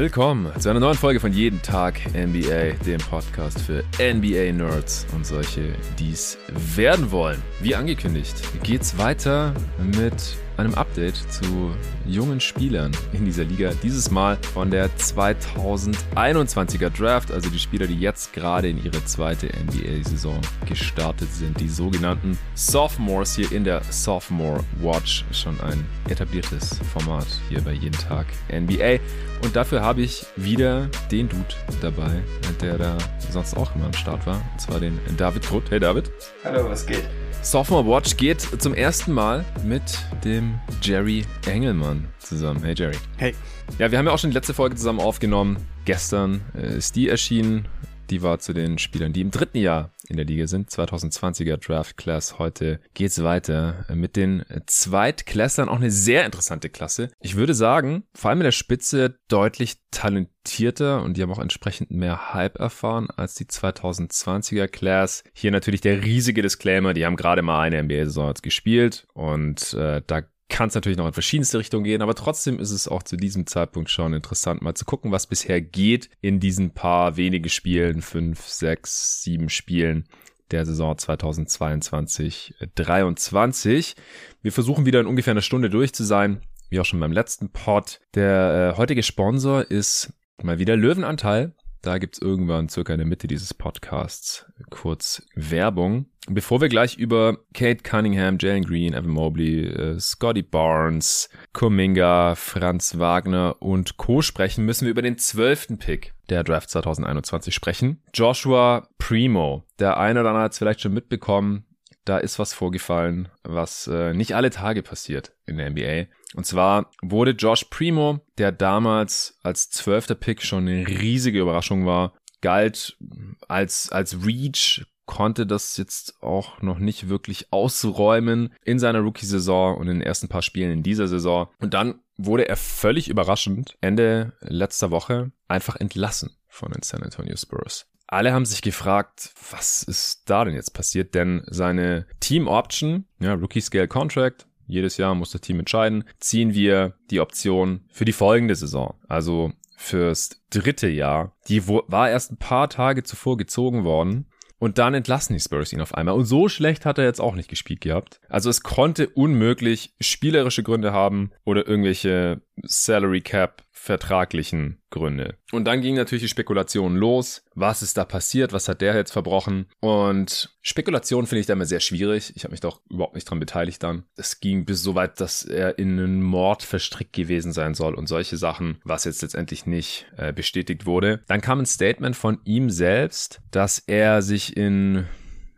Willkommen zu einer neuen Folge von Jeden Tag NBA, dem Podcast für NBA-Nerds und solche, die es werden wollen. Wie angekündigt, geht's weiter mit einem Update zu jungen Spielern in dieser Liga. Dieses Mal von der 2021er Draft, also die Spieler, die jetzt gerade in ihre zweite NBA-Saison gestartet sind. Die sogenannten Sophomores hier in der Sophomore Watch. Schon ein etabliertes Format hier bei Jeden Tag NBA. Und dafür habe ich wieder den Dude dabei, der da sonst auch immer am Start war. Und zwar den David Grutt. Hey David. Hallo, was geht? Sophomore Watch geht zum ersten Mal mit dem Jerry Engelmann zusammen. Hey Jerry. Hey. Ja, wir haben ja auch schon die letzte Folge zusammen aufgenommen. Gestern äh, ist die erschienen. Die war zu den Spielern, die im dritten Jahr in der Liga sind. 2020er Draft Class. Heute geht's weiter mit den Zweitklässlern. Auch eine sehr interessante Klasse. Ich würde sagen, vor allem in der Spitze deutlich talentierter und die haben auch entsprechend mehr Hype erfahren als die 2020er Class. Hier natürlich der riesige Disclaimer. Die haben gerade mal eine NBA-Saison gespielt und äh, da kann es natürlich noch in verschiedenste Richtungen gehen, aber trotzdem ist es auch zu diesem Zeitpunkt schon interessant, mal zu gucken, was bisher geht in diesen paar wenige Spielen, fünf, sechs, sieben Spielen der Saison 2022-23. Wir versuchen wieder in ungefähr einer Stunde durch zu sein, wie auch schon beim letzten Pod. Der äh, heutige Sponsor ist mal wieder Löwenanteil. Da gibt's irgendwann circa in der Mitte dieses Podcasts kurz Werbung. Bevor wir gleich über Kate Cunningham, Jalen Green, Evan Mobley, äh, Scotty Barnes, Kuminga, Franz Wagner und Co. sprechen, müssen wir über den zwölften Pick der Draft 2021 sprechen. Joshua Primo. Der eine oder andere hat es vielleicht schon mitbekommen. Da ist was vorgefallen, was äh, nicht alle Tage passiert in der NBA. Und zwar wurde Josh Primo, der damals als zwölfter Pick schon eine riesige Überraschung war, galt als, als Reach, konnte das jetzt auch noch nicht wirklich ausräumen in seiner Rookie-Saison und in den ersten paar Spielen in dieser Saison. Und dann wurde er völlig überraschend Ende letzter Woche einfach entlassen von den San Antonio Spurs. Alle haben sich gefragt, was ist da denn jetzt passiert? Denn seine Team Option, ja, Rookie Scale Contract, jedes Jahr muss das Team entscheiden, ziehen wir die Option für die folgende Saison. Also fürs dritte Jahr. Die war erst ein paar Tage zuvor gezogen worden. Und dann entlassen die Spurs ihn auf einmal. Und so schlecht hat er jetzt auch nicht gespielt gehabt. Also es konnte unmöglich spielerische Gründe haben oder irgendwelche Salary Cap vertraglichen Gründe. Und dann ging natürlich die Spekulation los. Was ist da passiert? Was hat der jetzt verbrochen? Und Spekulation finde ich da immer sehr schwierig. Ich habe mich doch überhaupt nicht dran beteiligt dann. Es ging bis so weit, dass er in einen Mord verstrickt gewesen sein soll und solche Sachen, was jetzt letztendlich nicht äh, bestätigt wurde. Dann kam ein Statement von ihm selbst, dass er sich in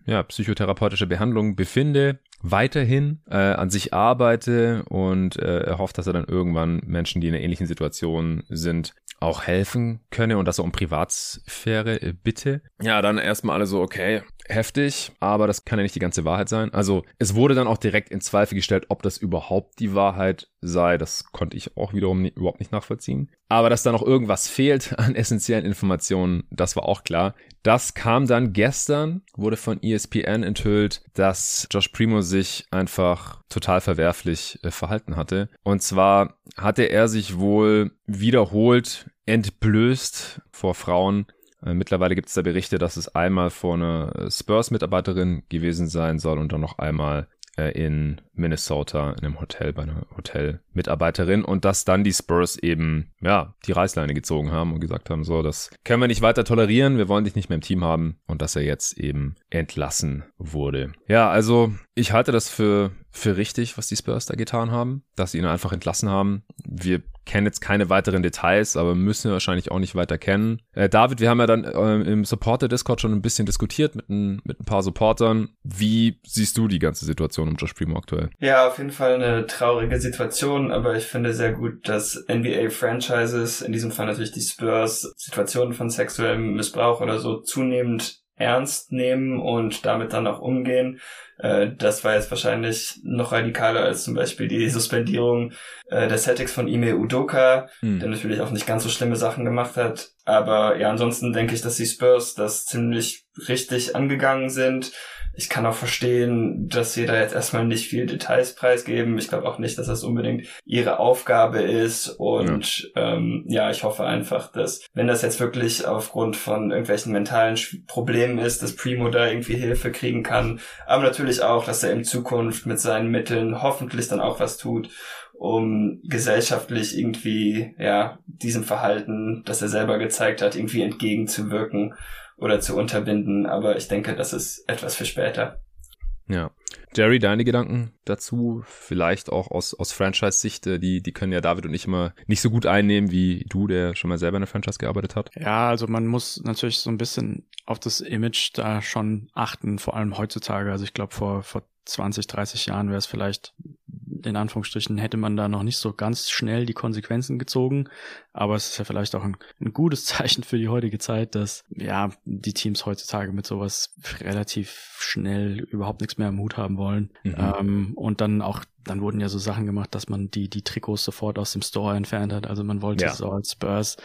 ja, psychotherapeutische Behandlung befinde, weiterhin äh, an sich arbeite und äh, er hofft, dass er dann irgendwann Menschen, die in einer ähnlichen Situation sind, auch helfen könne und dass er um Privatsphäre äh, bitte. Ja, dann erstmal alle so, okay, heftig, aber das kann ja nicht die ganze Wahrheit sein. Also es wurde dann auch direkt in Zweifel gestellt, ob das überhaupt die Wahrheit sei. Das konnte ich auch wiederum nie, überhaupt nicht nachvollziehen. Aber dass da noch irgendwas fehlt an essentiellen Informationen, das war auch klar. Das kam dann gestern, wurde von ESPN enthüllt, dass Josh Primo sich einfach total verwerflich äh, verhalten hatte. Und zwar hatte er sich wohl wiederholt entblößt vor Frauen. Äh, mittlerweile gibt es da Berichte, dass es einmal vor einer Spurs-Mitarbeiterin gewesen sein soll und dann noch einmal äh, in Minnesota in einem Hotel bei einer Hotelmitarbeiterin und dass dann die Spurs eben ja die Reißleine gezogen haben und gesagt haben so das können wir nicht weiter tolerieren wir wollen dich nicht mehr im Team haben und dass er jetzt eben entlassen wurde. Ja also ich halte das für für richtig was die Spurs da getan haben dass sie ihn einfach entlassen haben. Wir kennen jetzt keine weiteren Details, aber müssen wir wahrscheinlich auch nicht weiter kennen. Äh, David, wir haben ja dann äh, im Supporter-Discord schon ein bisschen diskutiert mit ein, mit ein paar Supportern. Wie siehst du die ganze Situation um Josh Primo aktuell? Ja, auf jeden Fall eine traurige Situation, aber ich finde sehr gut, dass NBA-Franchises, in diesem Fall natürlich die Spurs, Situationen von sexuellem Missbrauch oder so zunehmend ernst nehmen und damit dann auch umgehen. Äh, das war jetzt wahrscheinlich noch radikaler als zum Beispiel die Suspendierung äh, der Celtics von Ime Udoka, hm. der natürlich auch nicht ganz so schlimme Sachen gemacht hat. Aber ja, ansonsten denke ich, dass die Spurs das ziemlich richtig angegangen sind ich kann auch verstehen, dass sie da jetzt erstmal nicht viel Details preisgeben. Ich glaube auch nicht, dass das unbedingt ihre Aufgabe ist. Und ja. Ähm, ja, ich hoffe einfach, dass wenn das jetzt wirklich aufgrund von irgendwelchen mentalen Problemen ist, dass Primo da irgendwie Hilfe kriegen kann. Aber natürlich auch, dass er in Zukunft mit seinen Mitteln hoffentlich dann auch was tut um gesellschaftlich irgendwie, ja, diesem Verhalten, das er selber gezeigt hat, irgendwie entgegenzuwirken oder zu unterbinden, aber ich denke, das ist etwas für später. Ja. Jerry, deine Gedanken dazu? Vielleicht auch aus, aus Franchise-Sicht, äh, die, die können ja David und ich immer nicht so gut einnehmen wie du, der schon mal selber in der Franchise gearbeitet hat. Ja, also man muss natürlich so ein bisschen auf das Image da schon achten, vor allem heutzutage. Also ich glaube, vor, vor 20, 30 Jahren wäre es vielleicht in Anführungsstrichen hätte man da noch nicht so ganz schnell die Konsequenzen gezogen. Aber es ist ja vielleicht auch ein, ein gutes Zeichen für die heutige Zeit, dass ja die Teams heutzutage mit sowas relativ schnell überhaupt nichts mehr im Hut haben wollen. Mhm. Ähm, und dann auch, dann wurden ja so Sachen gemacht, dass man die, die Trikots sofort aus dem Store entfernt hat. Also man wollte ja. so als Spurs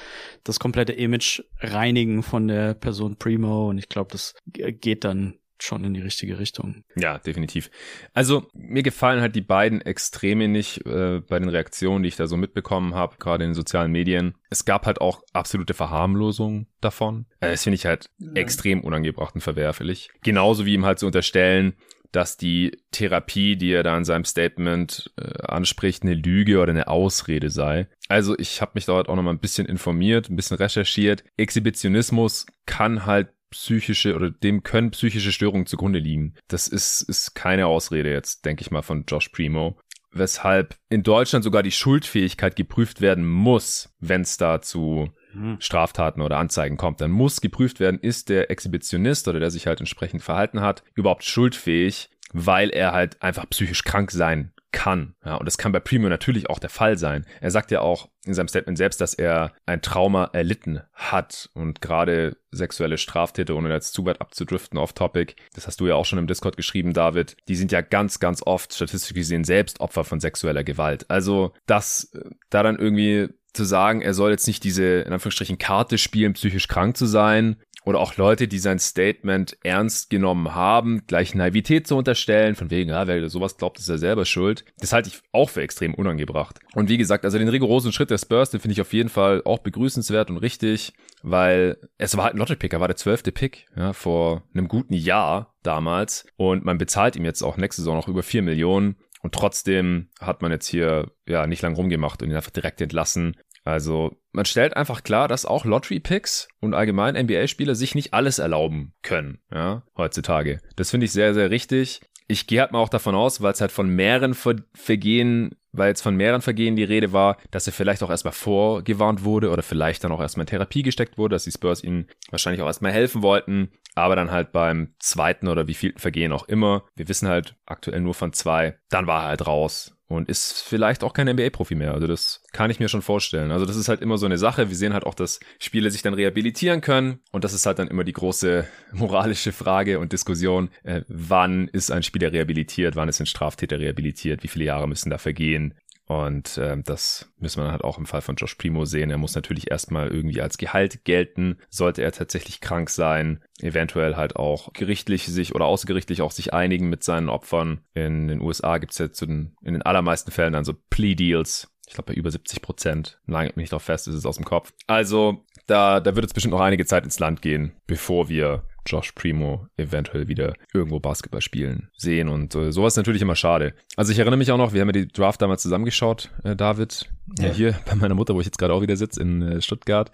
das komplette Image reinigen von der Person Primo. Und ich glaube, das geht dann schon in die richtige Richtung. Ja, definitiv. Also mir gefallen halt die beiden Extreme nicht äh, bei den Reaktionen, die ich da so mitbekommen habe, gerade in den sozialen Medien. Es gab halt auch absolute Verharmlosung davon. Äh, das finde ich halt ja. extrem unangebracht und verwerflich. Genauso wie ihm halt zu so unterstellen, dass die Therapie, die er da in seinem Statement äh, anspricht, eine Lüge oder eine Ausrede sei. Also ich habe mich dort auch noch mal ein bisschen informiert, ein bisschen recherchiert. Exhibitionismus kann halt psychische oder dem können psychische Störungen zugrunde liegen. Das ist, ist keine Ausrede jetzt, denke ich mal, von Josh Primo. Weshalb in Deutschland sogar die Schuldfähigkeit geprüft werden muss, wenn es da zu hm. Straftaten oder Anzeigen kommt. Dann muss geprüft werden, ist der Exhibitionist oder der sich halt entsprechend verhalten hat, überhaupt schuldfähig, weil er halt einfach psychisch krank sein kann. Ja, und das kann bei Primo natürlich auch der Fall sein. Er sagt ja auch in seinem Statement selbst, dass er ein Trauma erlitten hat und gerade sexuelle Straftäter, ohne jetzt zu weit abzudriften auf Topic, das hast du ja auch schon im Discord geschrieben, David, die sind ja ganz, ganz oft statistisch gesehen selbst Opfer von sexueller Gewalt. Also das äh, da dann irgendwie zu sagen, er soll jetzt nicht diese, in Anführungsstrichen, Karte spielen, psychisch krank zu sein, oder auch Leute, die sein Statement ernst genommen haben, gleich Naivität zu unterstellen, von wegen, ja, wer sowas glaubt, ist er selber schuld. Das halte ich auch für extrem unangebracht. Und wie gesagt, also den rigorosen Schritt der Spurs, den finde ich auf jeden Fall auch begrüßenswert und richtig, weil es war halt ein Lottery-Pick, er war der zwölfte Pick, ja, vor einem guten Jahr damals. Und man bezahlt ihm jetzt auch nächste Saison noch über vier Millionen. Und trotzdem hat man jetzt hier ja nicht lang rumgemacht und ihn einfach direkt entlassen. Also man stellt einfach klar, dass auch Lottery-Picks und allgemein NBA-Spieler sich nicht alles erlauben können, ja, heutzutage. Das finde ich sehr, sehr richtig. Ich gehe halt mal auch davon aus, weil es halt von mehreren Ver Vergehen, weil jetzt von mehreren Vergehen die Rede war, dass er vielleicht auch erstmal vorgewarnt wurde oder vielleicht dann auch erstmal in Therapie gesteckt wurde, dass die Spurs ihnen wahrscheinlich auch erstmal helfen wollten, aber dann halt beim zweiten oder wievielten Vergehen auch immer, wir wissen halt aktuell nur von zwei, dann war er halt raus und ist vielleicht auch kein NBA-Profi mehr. Also das kann ich mir schon vorstellen. Also das ist halt immer so eine Sache. Wir sehen halt auch, dass Spiele sich dann rehabilitieren können und das ist halt dann immer die große moralische Frage und Diskussion. Äh, wann ist ein Spieler rehabilitiert? Wann ist ein Straftäter rehabilitiert? Wie viele Jahre müssen da vergehen? Und äh, das müssen wir halt auch im Fall von Josh Primo sehen. Er muss natürlich erstmal irgendwie als Gehalt gelten, sollte er tatsächlich krank sein, eventuell halt auch gerichtlich sich oder außergerichtlich auch sich einigen mit seinen Opfern. In den USA gibt's jetzt in, in den allermeisten Fällen dann so Plea-Deals. Ich glaube, bei über 70 Prozent. Nagelt mich nicht drauf fest, ist es aus dem Kopf. Also, da, da wird es bestimmt noch einige Zeit ins Land gehen, bevor wir Josh Primo eventuell wieder irgendwo Basketball spielen sehen. Und äh, sowas natürlich immer schade. Also ich erinnere mich auch noch, wir haben ja die Draft damals zusammengeschaut, äh, David. Ja. Hier bei meiner Mutter, wo ich jetzt gerade auch wieder sitze in äh, Stuttgart.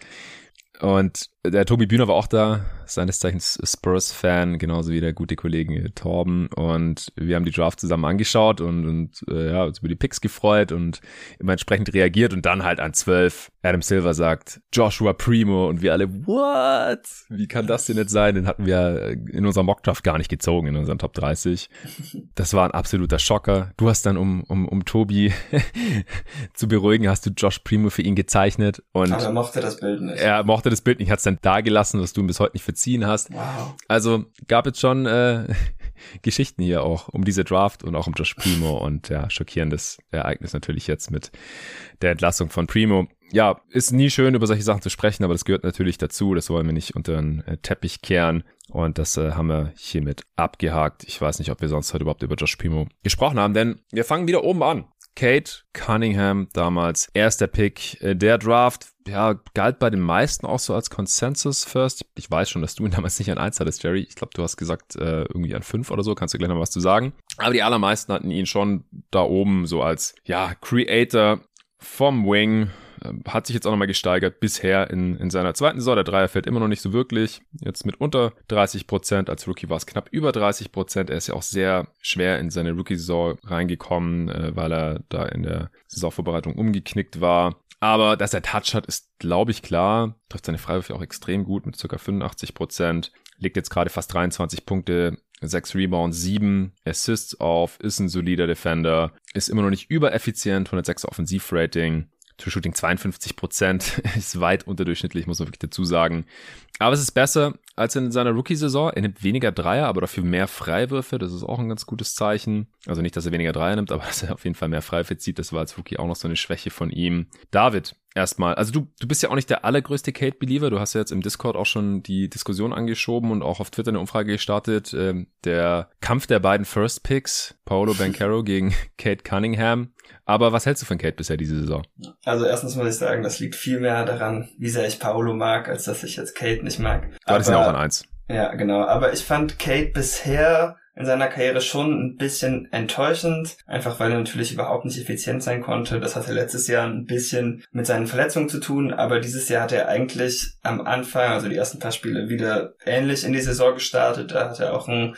Und der Tobi Bühner war auch da, seines Zeichens Spurs-Fan, genauso wie der gute Kollege Torben. Und wir haben die Draft zusammen angeschaut und, und äh, ja, uns über die Picks gefreut und immer entsprechend reagiert und dann halt an zwölf Adam Silver sagt Joshua Primo und wir alle, what? Wie kann das denn jetzt sein? Den hatten wir in unserem Mockdraft gar nicht gezogen, in unseren Top 30. Das war ein absoluter Schocker. Du hast dann, um, um, um Tobi zu beruhigen, hast du Josh Primo für ihn gezeichnet und Aber er mochte das Bild nicht. Er mochte das Bild nicht, hat es dann da gelassen, was du ihm bis heute nicht verziehen hast. Wow. Also gab es schon äh, Geschichten hier auch um diese Draft und auch um Josh Primo und ja, schockierendes Ereignis natürlich jetzt mit der Entlassung von Primo. Ja, ist nie schön, über solche Sachen zu sprechen, aber das gehört natürlich dazu. Das wollen wir nicht unter den äh, Teppich kehren. Und das äh, haben wir hiermit abgehakt. Ich weiß nicht, ob wir sonst heute überhaupt über Josh Primo gesprochen haben, denn wir fangen wieder oben an. Kate Cunningham, damals erster Pick äh, der Draft, ja, galt bei den meisten auch so als Consensus First. Ich weiß schon, dass du ihn damals nicht an 1 hattest, Jerry. Ich glaube, du hast gesagt, äh, irgendwie an 5 oder so. Kannst du gleich noch was zu sagen. Aber die allermeisten hatten ihn schon da oben so als, ja, Creator vom Wing, hat sich jetzt auch nochmal gesteigert bisher in, in seiner zweiten Saison. Der Dreier fällt immer noch nicht so wirklich. Jetzt mit unter 30 Prozent. Als Rookie war es knapp über 30 Prozent. Er ist ja auch sehr schwer in seine Rookie-Saison reingekommen, äh, weil er da in der Saisonvorbereitung umgeknickt war. Aber dass er Touch hat, ist, glaube ich, klar. Trifft seine Freiwürfe auch extrem gut mit ca. 85 Prozent. Legt jetzt gerade fast 23 Punkte 6 Rebounds, 7 Assists auf, ist ein solider Defender, ist immer noch nicht übereffizient, 106 Offensivrating, Shooting 52 Prozent ist weit unterdurchschnittlich, muss man wirklich dazu sagen. Aber es ist besser als in seiner Rookie-Saison. Er nimmt weniger Dreier, aber dafür mehr Freiwürfe. Das ist auch ein ganz gutes Zeichen. Also nicht, dass er weniger Dreier nimmt, aber dass er auf jeden Fall mehr Freiwürfe zieht. Das war als Rookie auch noch so eine Schwäche von ihm. David, erstmal. Also du, du bist ja auch nicht der allergrößte Kate-Believer. Du hast ja jetzt im Discord auch schon die Diskussion angeschoben und auch auf Twitter eine Umfrage gestartet. Ähm, der Kampf der beiden First Picks, Paolo Bancaro gegen Kate Cunningham. Aber was hältst du von Kate bisher diese Saison? Also erstens muss ich sagen, das liegt viel mehr daran, wie sehr ich Paolo mag, als dass ich jetzt Kate nicht mag. Du hattest ihn auch an eins. Ja, genau. Aber ich fand Kate bisher in seiner Karriere schon ein bisschen enttäuschend, einfach weil er natürlich überhaupt nicht effizient sein konnte. Das hatte letztes Jahr ein bisschen mit seinen Verletzungen zu tun, aber dieses Jahr hat er eigentlich am Anfang, also die ersten paar Spiele, wieder ähnlich in die Saison gestartet. Da hat er auch ein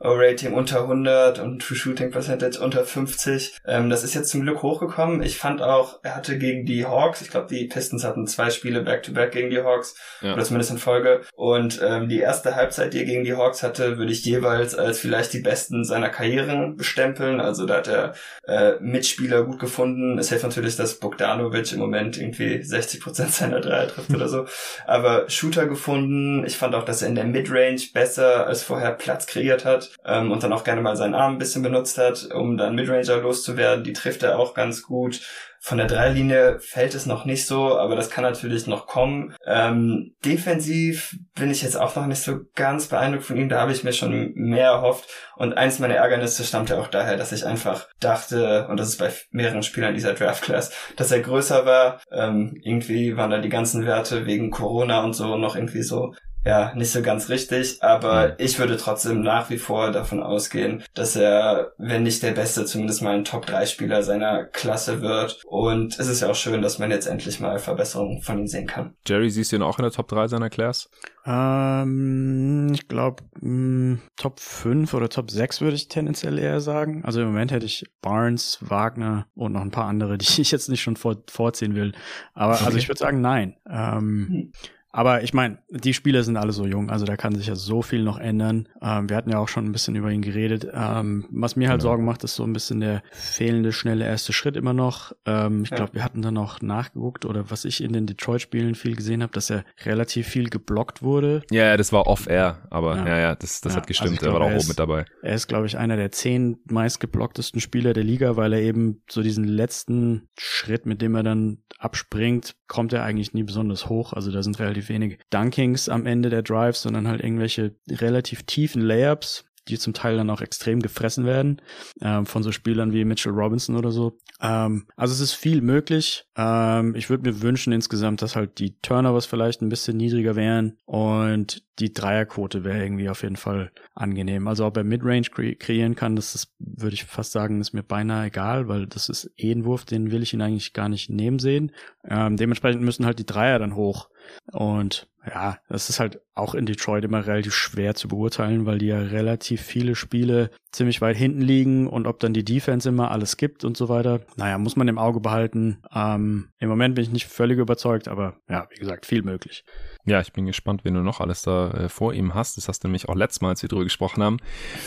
Rating unter 100 und True Shooting Percentage unter 50. Ähm, das ist jetzt zum Glück hochgekommen. Ich fand auch, er hatte gegen die Hawks, ich glaube, die Pistons hatten zwei Spiele back-to-back -back gegen die Hawks, ja. oder zumindest in Folge. Und ähm, die erste Halbzeit, die er gegen die Hawks hatte, würde ich jeweils als vielleicht die besten seiner Karriere bestempeln. Also da hat er äh, Mitspieler gut gefunden. Es hilft natürlich, dass Bogdanovic im Moment irgendwie 60 Prozent seiner Dreier trifft oder so. Aber Shooter gefunden. Ich fand auch, dass er in der Midrange besser als vorher Platz kreiert hat ähm, und dann auch gerne mal seinen Arm ein bisschen benutzt hat, um dann Midranger loszuwerden. Die trifft er auch ganz gut. Von der Dreilinie fällt es noch nicht so, aber das kann natürlich noch kommen. Ähm, defensiv bin ich jetzt auch noch nicht so ganz beeindruckt von ihm. Da habe ich mir schon mehr erhofft. Und eins meiner Ärgernisse stammte auch daher, dass ich einfach dachte, und das ist bei mehreren Spielern dieser Draft Class, dass er größer war. Ähm, irgendwie waren da die ganzen Werte wegen Corona und so noch irgendwie so ja, nicht so ganz richtig, aber mhm. ich würde trotzdem nach wie vor davon ausgehen, dass er, wenn nicht der Beste, zumindest mal ein Top-3-Spieler seiner Klasse wird. Und es ist ja auch schön, dass man jetzt endlich mal Verbesserungen von ihm sehen kann. Jerry, siehst du ihn auch in der Top 3 seiner Class? Ähm, ich glaube, hm, Top 5 oder Top 6 würde ich tendenziell eher sagen. Also im Moment hätte ich Barnes, Wagner und noch ein paar andere, die ich jetzt nicht schon vor, vorziehen will. Aber also okay. also ich würde sagen, nein. Ähm, hm. Aber ich meine, die Spieler sind alle so jung, also da kann sich ja so viel noch ändern. Ähm, wir hatten ja auch schon ein bisschen über ihn geredet. Ähm, was mir halt genau. Sorgen macht, ist so ein bisschen der fehlende, schnelle erste Schritt immer noch. Ähm, ich ja. glaube, wir hatten da noch nachgeguckt oder was ich in den Detroit-Spielen viel gesehen habe, dass er relativ viel geblockt wurde. Ja, ja das war off-air, aber ja, ja, ja das, das ja, hat gestimmt. Also glaub, er war auch oben mit dabei. Er ist, glaube ich, einer der zehn meistgeblocktesten Spieler der Liga, weil er eben so diesen letzten Schritt, mit dem er dann abspringt, kommt er eigentlich nie besonders hoch. Also da sind relativ wenig Dunkings am Ende der Drives, sondern halt irgendwelche relativ tiefen Layups, die zum Teil dann auch extrem gefressen werden ähm, von so Spielern wie Mitchell Robinson oder so. Ähm, also es ist viel möglich. Ähm, ich würde mir wünschen insgesamt, dass halt die Turnovers vielleicht ein bisschen niedriger wären und die Dreierquote wäre irgendwie auf jeden Fall angenehm. Also ob er Midrange kre kreieren kann, das ist, würde ich fast sagen, ist mir beinahe egal, weil das ist eh ein Wurf, den will ich ihn eigentlich gar nicht nehmen sehen. Ähm, dementsprechend müssen halt die Dreier dann hoch. Und ja, das ist halt auch in Detroit immer relativ schwer zu beurteilen, weil die ja relativ viele Spiele ziemlich weit hinten liegen und ob dann die Defense immer alles gibt und so weiter. Naja, muss man im Auge behalten. Ähm, Im Moment bin ich nicht völlig überzeugt, aber ja, wie gesagt, viel möglich. Ja, ich bin gespannt, wen du noch alles da äh, vor ihm hast. Das hast du nämlich auch letztes Mal, als wir drüber gesprochen haben,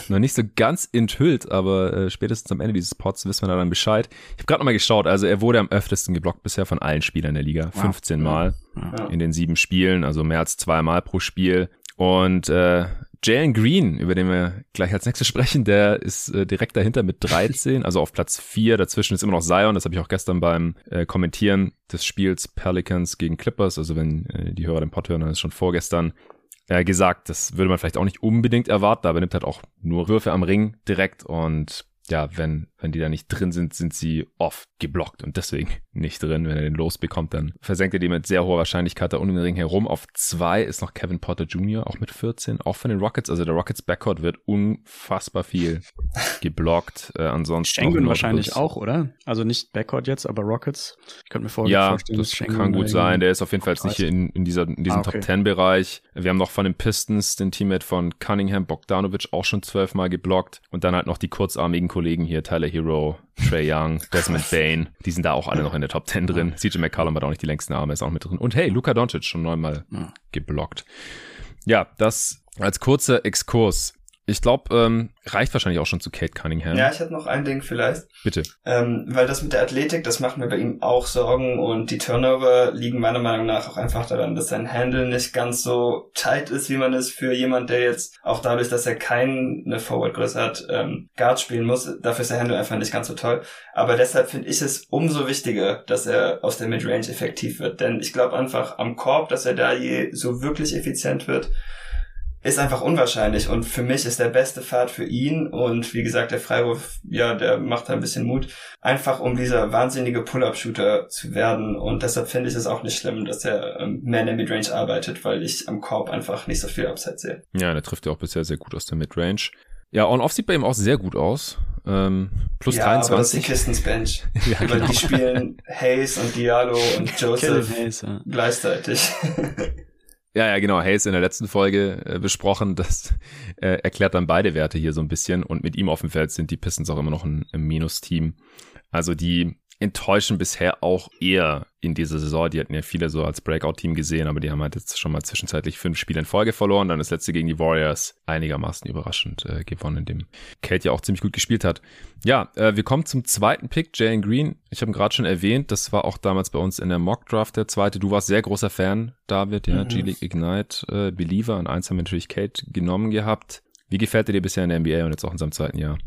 noch nicht so ganz enthüllt, aber äh, spätestens am Ende dieses Pods wissen wir da dann Bescheid. Ich habe gerade nochmal geschaut, also er wurde am öftesten geblockt bisher von allen Spielern der Liga. Wow. 15 Mal ja. in den sieben Spielen, also mehr als zwei Mal pro Spiel. Und äh, Jalen Green, über den wir gleich als nächstes sprechen, der ist äh, direkt dahinter mit 13, also auf Platz 4. Dazwischen ist immer noch Zion, das habe ich auch gestern beim äh, Kommentieren des Spiels Pelicans gegen Clippers, also wenn äh, die Hörer den Pod hören, dann ist schon vorgestern äh, gesagt, das würde man vielleicht auch nicht unbedingt erwarten, aber er nimmt halt auch nur Würfe am Ring direkt und ja, wenn, wenn die da nicht drin sind, sind sie oft geblockt und deswegen nicht drin. Wenn er den losbekommt, dann versenkt er die mit sehr hoher Wahrscheinlichkeit da um den Ring herum. Auf zwei ist noch Kevin Potter Jr., auch mit 14, auch von den Rockets. Also der Rockets Backcourt wird unfassbar viel geblockt. Äh, ansonsten Schengen wahrscheinlich auch, oder? Also nicht Backcourt jetzt, aber Rockets. Ich könnte mir vorstellen, ja, das Schengen kann gut sein. Der ist auf jeden Fall jetzt nicht hier in, in, dieser, in diesem ah, okay. Top 10 Bereich. Wir haben noch von den Pistons den Teammate von Cunningham, Bogdanovic, auch schon zwölfmal geblockt. Und dann halt noch die kurzarmigen Kollegen hier, Tyler Hero, Trey Young, Desmond Bain. Die sind da auch alle noch in der Top 10 drin. CJ McCollum hat auch nicht die längsten Arme, ist auch mit drin. Und hey, Luka Doncic schon neunmal geblockt. Ja, das als kurzer Exkurs ich glaube, ähm, reicht wahrscheinlich auch schon zu Kate Cunningham. Ja, ich hätte noch ein Ding vielleicht. Bitte. Ähm, weil das mit der Athletik, das macht mir bei ihm auch Sorgen und die Turnover liegen meiner Meinung nach auch einfach daran, dass sein Handle nicht ganz so tight ist, wie man es für jemand, der jetzt auch dadurch, dass er keine Forward-Größe hat, ähm, Guard spielen muss. Dafür ist der Handle einfach nicht ganz so toll. Aber deshalb finde ich es umso wichtiger, dass er aus der Midrange effektiv wird. Denn ich glaube einfach am Korb, dass er da je so wirklich effizient wird ist einfach unwahrscheinlich und für mich ist der beste Pfad für ihn und wie gesagt, der Freiwurf, ja, der macht da ein bisschen Mut, einfach um dieser wahnsinnige Pull-Up-Shooter zu werden und deshalb finde ich es auch nicht schlimm, dass er ähm, mehr in der Midrange arbeitet, weil ich am Korb einfach nicht so viel Upside sehe. Ja, der trifft ja auch bisher sehr gut aus der Midrange. Ja, On-Off sieht bei ihm auch sehr gut aus. Ähm, plus ja, 23. Aber das ist die Pistons Bench. ja, genau. Die spielen Hayes und Diallo und Joseph Hayes, ja. gleichzeitig. Ja, ja, genau. Hayes in der letzten Folge äh, besprochen. Das äh, erklärt dann beide Werte hier so ein bisschen. Und mit ihm auf dem Feld sind die Pistons auch immer noch ein, ein Minus-Team. Also die enttäuschen bisher auch eher in dieser Saison. Die hatten ja viele so als Breakout-Team gesehen, aber die haben halt jetzt schon mal zwischenzeitlich fünf Spiele in Folge verloren. Dann das letzte gegen die Warriors einigermaßen überraschend äh, gewonnen, in dem Kate ja auch ziemlich gut gespielt hat. Ja, äh, wir kommen zum zweiten Pick, Jalen Green. Ich habe ihn gerade schon erwähnt, das war auch damals bei uns in der Mock-Draft der zweite. Du warst sehr großer Fan, David, ja, mhm. G-League Ignite äh, Believer. Und eins haben wir natürlich Kate genommen gehabt. Wie gefällt er dir bisher in der NBA und jetzt auch in seinem zweiten Jahr?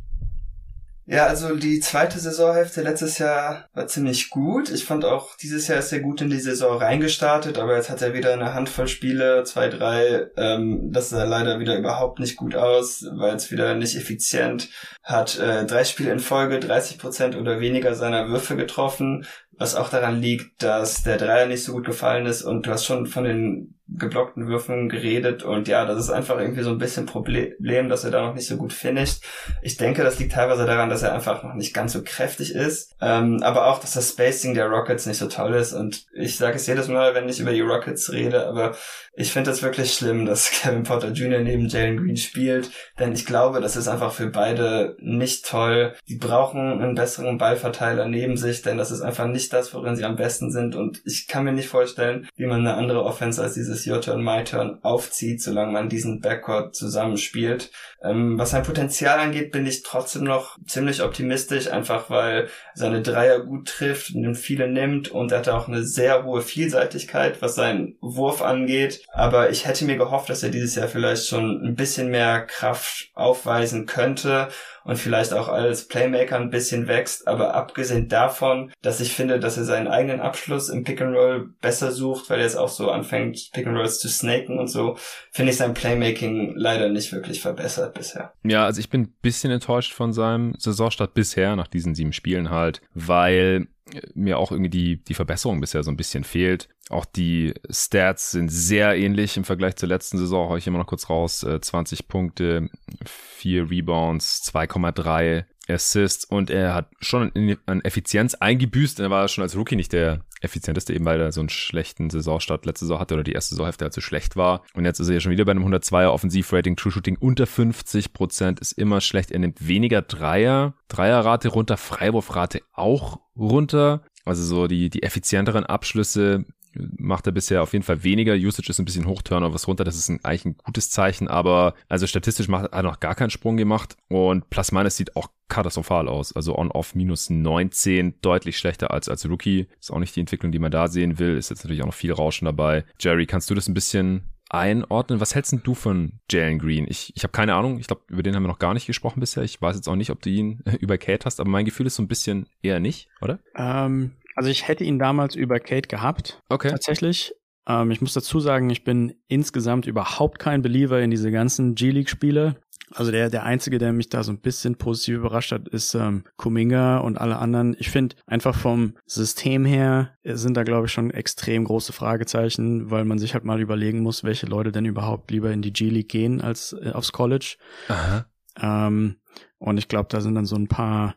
Ja, also die zweite Saisonhälfte letztes Jahr war ziemlich gut. Ich fand auch, dieses Jahr ist er gut in die Saison reingestartet, aber jetzt hat er wieder eine Handvoll Spiele, zwei, drei. Ähm, das sah leider wieder überhaupt nicht gut aus, weil es wieder nicht effizient. Hat äh, drei Spiele in Folge, 30 Prozent oder weniger seiner Würfe getroffen, was auch daran liegt, dass der Dreier nicht so gut gefallen ist und du hast schon von den geblockten Würfen geredet und ja, das ist einfach irgendwie so ein bisschen Problem, dass er da noch nicht so gut finisht. Ich denke, das liegt teilweise daran, dass er einfach noch nicht ganz so kräftig ist, ähm, aber auch, dass das Spacing der Rockets nicht so toll ist und ich sage es jedes Mal, wenn ich über die Rockets rede, aber ich finde es wirklich schlimm, dass Kevin Potter Jr. neben Jalen Green spielt, denn ich glaube, das ist einfach für beide nicht toll. Die brauchen einen besseren Ballverteiler neben sich, denn das ist einfach nicht das, worin sie am besten sind. Und ich kann mir nicht vorstellen, wie man eine andere Offense als dieses Your Turn, My Turn aufzieht, solange man diesen Backcourt zusammenspielt. Ähm, was sein Potenzial angeht, bin ich trotzdem noch ziemlich optimistisch, einfach weil seine Dreier gut trifft und viele nimmt. Und er hat auch eine sehr hohe Vielseitigkeit, was seinen Wurf angeht. Aber ich hätte mir gehofft, dass er dieses Jahr vielleicht schon ein bisschen mehr Kraft aufweisen könnte und vielleicht auch als Playmaker ein bisschen wächst. Aber abgesehen davon, dass ich finde, dass er seinen eigenen Abschluss im Pick and Roll besser sucht, weil er jetzt auch so anfängt, Pick and Rolls zu snaken und so, finde ich sein Playmaking leider nicht wirklich verbessert bisher. Ja, also ich bin ein bisschen enttäuscht von seinem Saisonstart bisher, nach diesen sieben Spielen halt, weil mir auch irgendwie die, die Verbesserung bisher so ein bisschen fehlt. Auch die Stats sind sehr ähnlich im Vergleich zur letzten Saison. Hau ich immer noch kurz raus. 20 äh, Punkte, 4 Rebounds, 2,3 Assists und er hat schon an Effizienz eingebüßt. Er war schon als Rookie nicht der effizienteste, eben weil er so einen schlechten Saisonstart letzte Saison hatte oder die erste Saisonhälfte halt so schlecht war. Und jetzt ist er ja schon wieder bei einem 102er Offensivrating, True Shooting unter 50 Prozent, ist immer schlecht. Er nimmt weniger Dreier, Dreierrate runter, Freiwurfrate auch runter. Also so die, die effizienteren Abschlüsse macht er bisher auf jeden Fall weniger. Usage ist ein bisschen hoch, Turnovers runter. Das ist ein, eigentlich ein gutes Zeichen, aber also statistisch macht, er noch gar keinen Sprung gemacht und Plus Minus sieht auch katastrophal aus. Also On-Off minus 19, deutlich schlechter als als Rookie. Ist auch nicht die Entwicklung, die man da sehen will. Ist jetzt natürlich auch noch viel Rauschen dabei. Jerry, kannst du das ein bisschen einordnen. Was hältst du von Jalen Green? Ich, ich habe keine Ahnung. Ich glaube, über den haben wir noch gar nicht gesprochen bisher. Ich weiß jetzt auch nicht, ob du ihn über Kate hast, aber mein Gefühl ist so ein bisschen eher nicht, oder? Ähm, also ich hätte ihn damals über Kate gehabt. Okay. Tatsächlich. Ähm, ich muss dazu sagen, ich bin insgesamt überhaupt kein Believer in diese ganzen G-League-Spiele. Also der, der einzige, der mich da so ein bisschen positiv überrascht hat, ist ähm, Kuminga und alle anderen. Ich finde einfach vom System her sind da, glaube ich, schon extrem große Fragezeichen, weil man sich halt mal überlegen muss, welche Leute denn überhaupt lieber in die G-League gehen als äh, aufs College. Aha. Ähm, und ich glaube, da sind dann so ein paar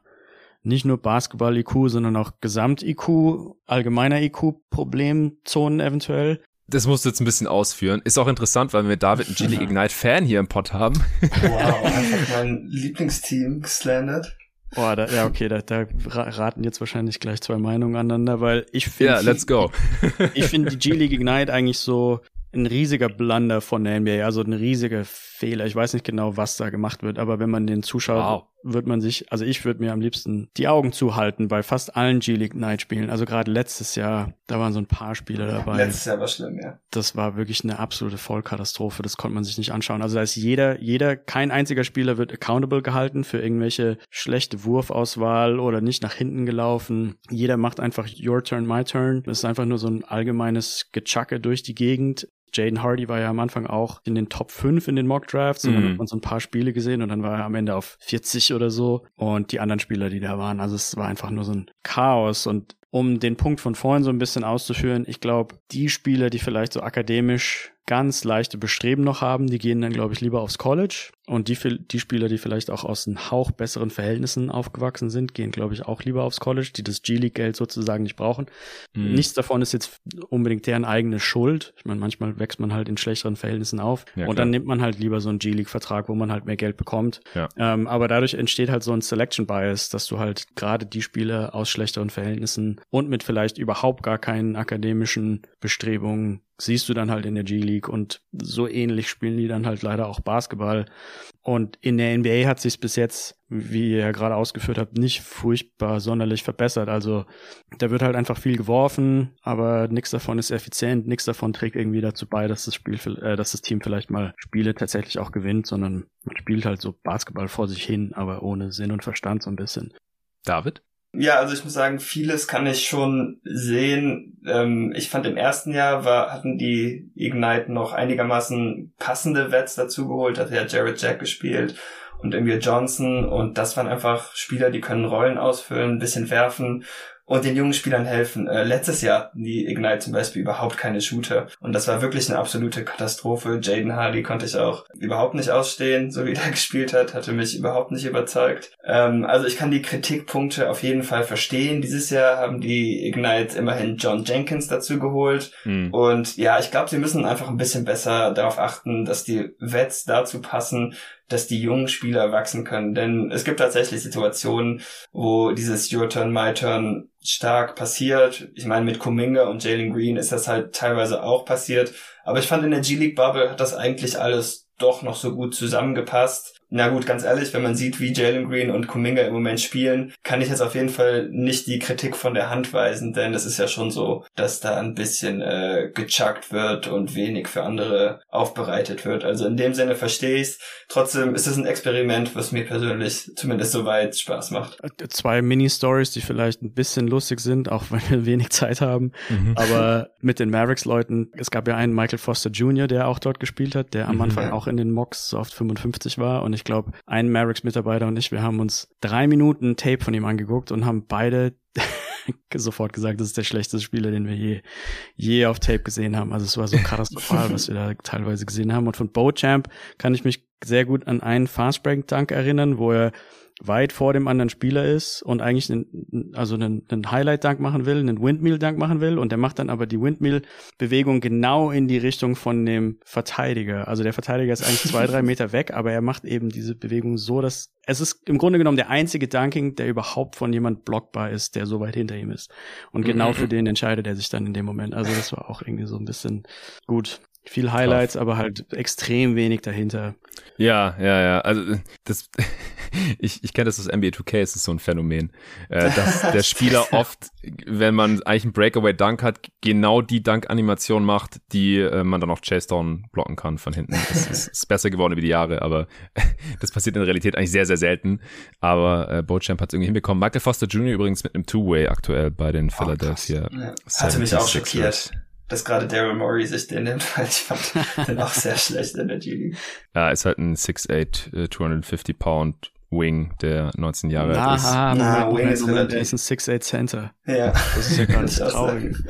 nicht nur Basketball-IQ, sondern auch Gesamt-IQ, allgemeiner IQ-Problemzonen eventuell das musst du jetzt ein bisschen ausführen. Ist auch interessant, weil wir David einen G-League Ignite Fan hier im Pod haben. Wow, einfach mein Lieblingsteam geslandert. Boah, da, ja, okay, da, da raten jetzt wahrscheinlich gleich zwei Meinungen aneinander, weil ich finde. Ja, let's go. ich finde die G-League Ignite eigentlich so ein riesiger Blunder von der NBA, also ein riesiger Fehler. Ich weiß nicht genau, was da gemacht wird, aber wenn man den zuschaut, wow. Wird man sich, also ich würde mir am liebsten die Augen zuhalten bei fast allen G-League Night Spielen. Also gerade letztes Jahr, da waren so ein paar Spieler dabei. Letztes Jahr war schlimm, ja. Das war wirklich eine absolute Vollkatastrophe. Das konnte man sich nicht anschauen. Also da ist jeder, jeder, kein einziger Spieler wird accountable gehalten für irgendwelche schlechte Wurfauswahl oder nicht nach hinten gelaufen. Jeder macht einfach your turn, my turn. Das ist einfach nur so ein allgemeines Gechacke durch die Gegend. Jaden Hardy war ja am Anfang auch in den Top 5 in den Mock Drafts und dann mhm. hat man so ein paar Spiele gesehen und dann war er am Ende auf 40 oder so und die anderen Spieler, die da waren, also es war einfach nur so ein Chaos und um den Punkt von vorhin so ein bisschen auszuführen, ich glaube, die Spieler, die vielleicht so akademisch ganz leichte Bestreben noch haben, die gehen dann, glaube ich, lieber aufs College. Und die, die Spieler, die vielleicht auch aus einem Hauch besseren Verhältnissen aufgewachsen sind, gehen, glaube ich, auch lieber aufs College, die das G-League-Geld sozusagen nicht brauchen. Mhm. Nichts davon ist jetzt unbedingt deren eigene Schuld. Ich meine, manchmal wächst man halt in schlechteren Verhältnissen auf. Ja, und dann nimmt man halt lieber so einen G-League-Vertrag, wo man halt mehr Geld bekommt. Ja. Ähm, aber dadurch entsteht halt so ein Selection-Bias, dass du halt gerade die Spieler aus schlechteren Verhältnissen und mit vielleicht überhaupt gar keinen akademischen Bestrebungen siehst du dann halt in der G-League und so ähnlich spielen die dann halt leider auch Basketball. Und in der NBA hat sich bis jetzt, wie ihr ja gerade ausgeführt habt, nicht furchtbar sonderlich verbessert. Also da wird halt einfach viel geworfen, aber nichts davon ist effizient, nichts davon trägt irgendwie dazu bei, dass das Spiel, äh, dass das Team vielleicht mal Spiele tatsächlich auch gewinnt, sondern man spielt halt so Basketball vor sich hin, aber ohne Sinn und Verstand so ein bisschen. David? Ja, also ich muss sagen, vieles kann ich schon sehen. Ähm, ich fand im ersten Jahr war, hatten die Ignite noch einigermaßen passende Wets dazugeholt, hat ja Jared Jack gespielt und Emil Johnson und das waren einfach Spieler, die können Rollen ausfüllen, ein bisschen werfen und den jungen Spielern helfen. Äh, letztes Jahr hatten die Ignite zum Beispiel überhaupt keine Shooter. Und das war wirklich eine absolute Katastrophe. Jaden Hardy konnte ich auch überhaupt nicht ausstehen, so wie er gespielt hat, hatte mich überhaupt nicht überzeugt. Ähm, also ich kann die Kritikpunkte auf jeden Fall verstehen. Dieses Jahr haben die Ignite immerhin John Jenkins dazu geholt. Mhm. Und ja, ich glaube, sie müssen einfach ein bisschen besser darauf achten, dass die Vets dazu passen, dass die jungen Spieler wachsen können. Denn es gibt tatsächlich Situationen, wo dieses Your Turn, My Turn stark passiert. Ich meine, mit Kuminga und Jalen Green ist das halt teilweise auch passiert. Aber ich fand in der G-League Bubble hat das eigentlich alles doch noch so gut zusammengepasst. Na gut, ganz ehrlich, wenn man sieht, wie Jalen Green und Kuminga im Moment spielen, kann ich jetzt auf jeden Fall nicht die Kritik von der Hand weisen, denn es ist ja schon so, dass da ein bisschen äh, gechuckt wird und wenig für andere aufbereitet wird. Also in dem Sinne verstehe ich's. Trotzdem ist es ein Experiment, was mir persönlich zumindest soweit Spaß macht. Zwei Mini-Stories, die vielleicht ein bisschen lustig sind, auch wenn wir wenig Zeit haben. Mhm. Aber mit den Mavericks-Leuten, es gab ja einen Michael Foster Jr., der auch dort gespielt hat, der am mhm. Anfang auch in den Mocks so oft 55 war und ich glaube, ein Mavericks-Mitarbeiter und ich, wir haben uns drei Minuten Tape von ihm angeguckt und haben beide sofort gesagt, das ist der schlechteste Spieler, den wir je, je auf Tape gesehen haben. Also es war so katastrophal, was wir da teilweise gesehen haben. Und von Bochamp kann ich mich sehr gut an einen Fastbreak-Dunk erinnern, wo er weit vor dem anderen Spieler ist und eigentlich einen, also einen, einen Highlight-Dunk machen will, einen Windmill-Dunk machen will und der macht dann aber die Windmill-Bewegung genau in die Richtung von dem Verteidiger. Also der Verteidiger ist eigentlich zwei, drei Meter weg, aber er macht eben diese Bewegung so, dass es ist im Grunde genommen der einzige Dunking, der überhaupt von jemand blockbar ist, der so weit hinter ihm ist. Und genau mhm. für den entscheidet er sich dann in dem Moment. Also das war auch irgendwie so ein bisschen gut. Viel Highlights, Kraft. aber halt extrem wenig dahinter. Ja, ja, ja. Also das ich, ich kenne das aus NBA 2K, es ist so ein Phänomen, äh, dass der Spieler oft, wenn man eigentlich einen Breakaway-Dunk hat, genau die Dunk-Animation macht, die äh, man dann auf Chase Down blocken kann von hinten. Das ist, ist besser geworden über die Jahre, aber das passiert in der Realität eigentlich sehr, sehr selten. Aber äh, Bochamp hat es irgendwie hinbekommen. Michael Foster Jr. übrigens mit einem Two-Way aktuell bei den oh, Philadelphia. Ja. Hatte mich auch schockiert dass gerade Daryl Morey sich den nimmt, weil ich fand den auch sehr schlecht in der G-League. Ja, ist halt ein 6'8, 250 Pound Wing, der 19 Jahre Na, alt ist. Na, Moment, Wing ist, Moment, ist ein 6'8 Center. Ja. Das ist ja ganz traurig.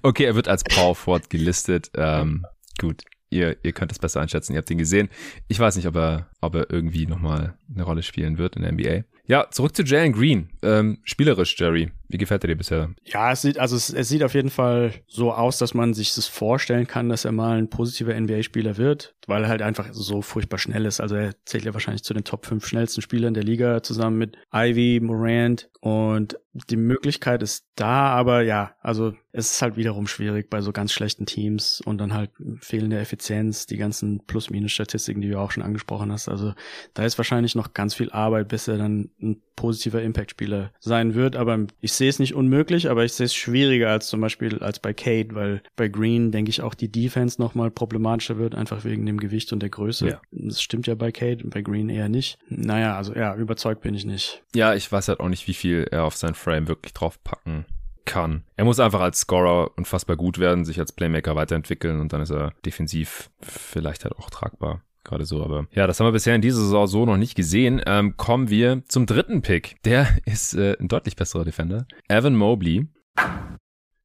Okay, er wird als Power Forward gelistet. Ähm, gut, ihr, ihr könnt es besser einschätzen, ihr habt ihn gesehen. Ich weiß nicht, ob er, ob er irgendwie nochmal eine Rolle spielen wird in der NBA. Ja, zurück zu Jalen Green. Ähm, spielerisch, Jerry. Wie gefällt er dir bisher? Ja, es sieht, also es, es sieht auf jeden Fall so aus, dass man sich das vorstellen kann, dass er mal ein positiver NBA-Spieler wird, weil er halt einfach so furchtbar schnell ist. Also er zählt ja wahrscheinlich zu den Top 5 schnellsten Spielern der Liga zusammen mit Ivy, Morant und die Möglichkeit ist da, aber ja, also es ist halt wiederum schwierig bei so ganz schlechten Teams und dann halt fehlende Effizienz, die ganzen Plus-Minus-Statistiken, die du auch schon angesprochen hast. Also da ist wahrscheinlich noch ganz viel Arbeit, bis er dann ein positiver Impact-Spieler sein wird. Aber ich sehe es nicht unmöglich, aber ich sehe es schwieriger als zum Beispiel als bei Kate, weil bei Green denke ich auch die Defense nochmal problematischer wird, einfach wegen dem Gewicht und der Größe. Ja. Das stimmt ja bei Kate und bei Green eher nicht. Naja, also ja, überzeugt bin ich nicht. Ja, ich weiß halt auch nicht, wie viel er auf sein Frame wirklich draufpacken kann. Er muss einfach als Scorer unfassbar gut werden, sich als Playmaker weiterentwickeln und dann ist er defensiv vielleicht halt auch tragbar gerade so. Aber ja, das haben wir bisher in dieser Saison so noch nicht gesehen. Ähm, kommen wir zum dritten Pick. Der ist äh, ein deutlich besserer Defender. Evan Mobley.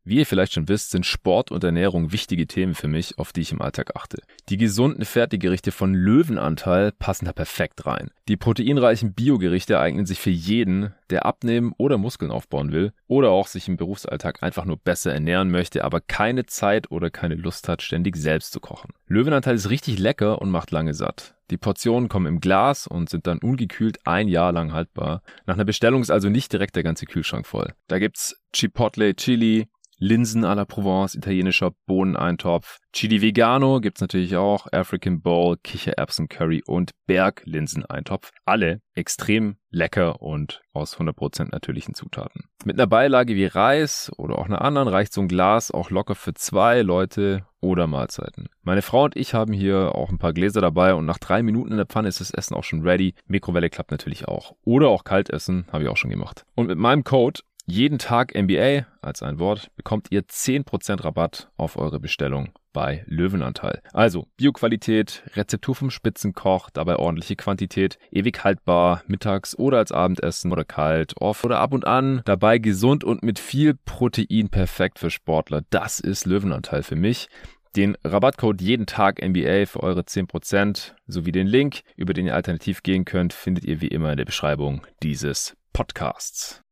Wie ihr vielleicht schon wisst, sind Sport und Ernährung wichtige Themen für mich, auf die ich im Alltag achte. Die gesunden Fertiggerichte von Löwenanteil passen da perfekt rein. Die proteinreichen Biogerichte eignen sich für jeden, der abnehmen oder Muskeln aufbauen will oder auch sich im Berufsalltag einfach nur besser ernähren möchte, aber keine Zeit oder keine Lust hat, ständig selbst zu kochen. Löwenanteil ist richtig lecker und macht lange satt. Die Portionen kommen im Glas und sind dann ungekühlt ein Jahr lang haltbar. Nach einer Bestellung ist also nicht direkt der ganze Kühlschrank voll. Da gibt's Chipotle Chili, Linsen à la Provence, italienischer Bohneneintopf. Chili Vegano gibt's natürlich auch, African Bowl, Kichererbsen Curry und Berglinseneintopf. Alle extrem lecker und aus 100% natürlichen Zutaten. Mit einer Beilage wie Reis oder auch einer anderen reicht so ein Glas auch locker für zwei Leute oder Mahlzeiten. Meine Frau und ich haben hier auch ein paar Gläser dabei und nach drei Minuten in der Pfanne ist das Essen auch schon ready. Mikrowelle klappt natürlich auch. Oder auch Kaltessen, habe ich auch schon gemacht. Und mit meinem Code jeden Tag NBA als ein Wort bekommt ihr 10% Rabatt auf eure Bestellung bei Löwenanteil. Also Bioqualität, Rezeptur vom Spitzenkoch, dabei ordentliche Quantität, ewig haltbar, mittags oder als Abendessen oder kalt, off oder ab und an, dabei gesund und mit viel Protein perfekt für Sportler. Das ist Löwenanteil für mich. Den Rabattcode jeden Tag NBA für eure 10% sowie den Link, über den ihr alternativ gehen könnt, findet ihr wie immer in der Beschreibung dieses Podcasts.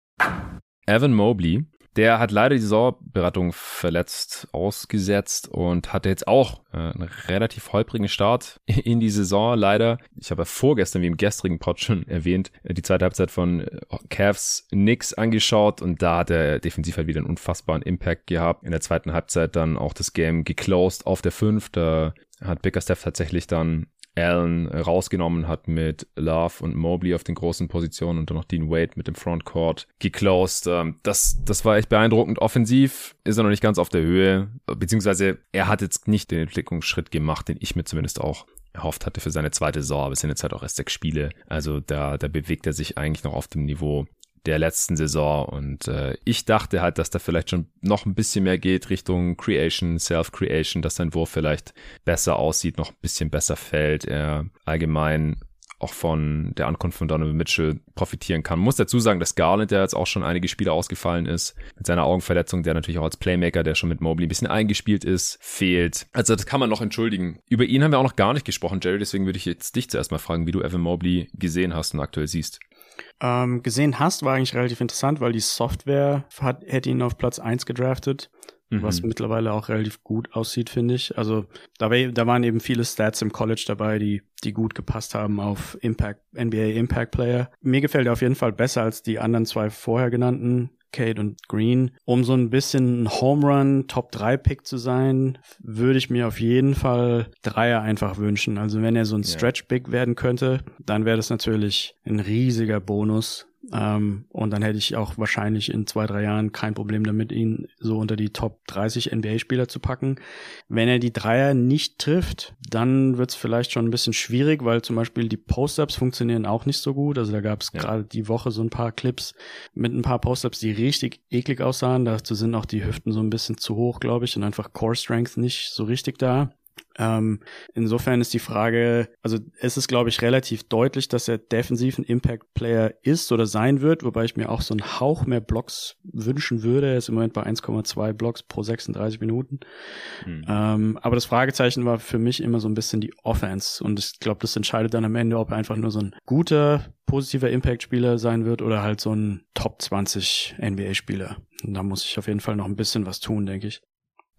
Evan Mobley, der hat leider die Saisonberatung verletzt ausgesetzt und hatte jetzt auch äh, einen relativ holprigen Start in die Saison, leider. Ich habe vorgestern, wie im gestrigen Pod schon erwähnt, äh, die zweite Halbzeit von äh, Cavs Knicks angeschaut und da hat er defensiv halt wieder einen unfassbaren Impact gehabt. In der zweiten Halbzeit dann auch das Game geclosed auf der 5. Da hat Bickerstaff tatsächlich dann allen rausgenommen hat mit Love und Mobley auf den großen Positionen und dann noch Dean Wade mit dem Frontcourt geclosed. Ähm, das, das war echt beeindruckend. Offensiv ist er noch nicht ganz auf der Höhe, beziehungsweise er hat jetzt nicht den Entwicklungsschritt gemacht, den ich mir zumindest auch erhofft hatte für seine zweite Saison, aber es sind jetzt halt auch erst sechs Spiele. Also da, da bewegt er sich eigentlich noch auf dem Niveau, der letzten Saison. Und äh, ich dachte halt, dass da vielleicht schon noch ein bisschen mehr geht Richtung Creation, Self-Creation, dass sein Wurf vielleicht besser aussieht, noch ein bisschen besser fällt. Er allgemein auch von der Ankunft von Donovan Mitchell profitieren kann. Muss dazu sagen, dass Garland, der jetzt auch schon einige Spiele ausgefallen ist, mit seiner Augenverletzung, der natürlich auch als Playmaker, der schon mit Mobley ein bisschen eingespielt ist, fehlt. Also das kann man noch entschuldigen. Über ihn haben wir auch noch gar nicht gesprochen, Jerry, deswegen würde ich jetzt dich zuerst mal fragen, wie du Evan Mobley gesehen hast und aktuell siehst ähm, gesehen hast, war eigentlich relativ interessant, weil die Software hat, hätte ihn auf Platz eins gedraftet, mhm. was mittlerweile auch relativ gut aussieht, finde ich. Also da, war, da waren eben viele Stats im College dabei, die, die gut gepasst haben auf Impact, NBA Impact Player. Mir gefällt er auf jeden Fall besser als die anderen zwei vorher genannten Cade und Green. Um so ein bisschen ein Home Run Top 3 Pick zu sein, würde ich mir auf jeden Fall Dreier einfach wünschen. Also wenn er so ein Stretch Big werden könnte, dann wäre das natürlich ein riesiger Bonus. Ähm, und dann hätte ich auch wahrscheinlich in zwei, drei Jahren kein Problem damit, ihn so unter die Top 30 NBA-Spieler zu packen. Wenn er die Dreier nicht trifft, dann wird es vielleicht schon ein bisschen schwierig, weil zum Beispiel die Post-Ups funktionieren auch nicht so gut. Also da gab es ja. gerade die Woche so ein paar Clips mit ein paar Post-Ups, die richtig eklig aussahen. Dazu sind auch die Hüften so ein bisschen zu hoch, glaube ich, und einfach Core-Strength nicht so richtig da. Ähm, insofern ist die Frage, also es ist, glaube ich, relativ deutlich, dass er defensiv ein Impact-Player ist oder sein wird, wobei ich mir auch so einen Hauch mehr Blocks wünschen würde. Er ist im Moment bei 1,2 Blocks pro 36 Minuten. Mhm. Ähm, aber das Fragezeichen war für mich immer so ein bisschen die Offense. Und ich glaube, das entscheidet dann am Ende, ob er einfach nur so ein guter, positiver Impact-Spieler sein wird oder halt so ein Top 20 NBA-Spieler. Und da muss ich auf jeden Fall noch ein bisschen was tun, denke ich.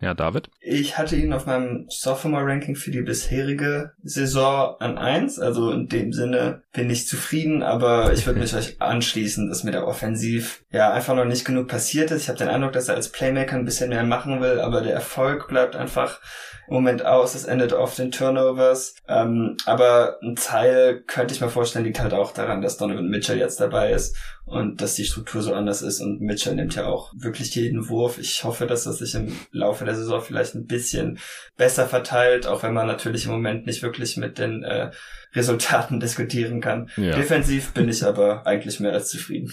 Ja, David? Ich hatte ihn auf meinem Sophomore-Ranking für die bisherige Saison an eins. Also in dem Sinne bin ich zufrieden, aber ich würde mich euch anschließen, dass mir der Offensiv ja einfach noch nicht genug passiert ist. Ich habe den Eindruck, dass er als Playmaker ein bisschen mehr machen will, aber der Erfolg bleibt einfach im Moment aus. Es endet oft in Turnovers. Ähm, aber ein Teil könnte ich mir vorstellen, liegt halt auch daran, dass Donovan Mitchell jetzt dabei ist und dass die Struktur so anders ist und Mitchell nimmt ja auch wirklich jeden Wurf. Ich hoffe, dass das sich im Laufe der Saison vielleicht ein bisschen besser verteilt, auch wenn man natürlich im Moment nicht wirklich mit den äh, Resultaten diskutieren kann. Ja. Defensiv bin ich aber eigentlich mehr als zufrieden.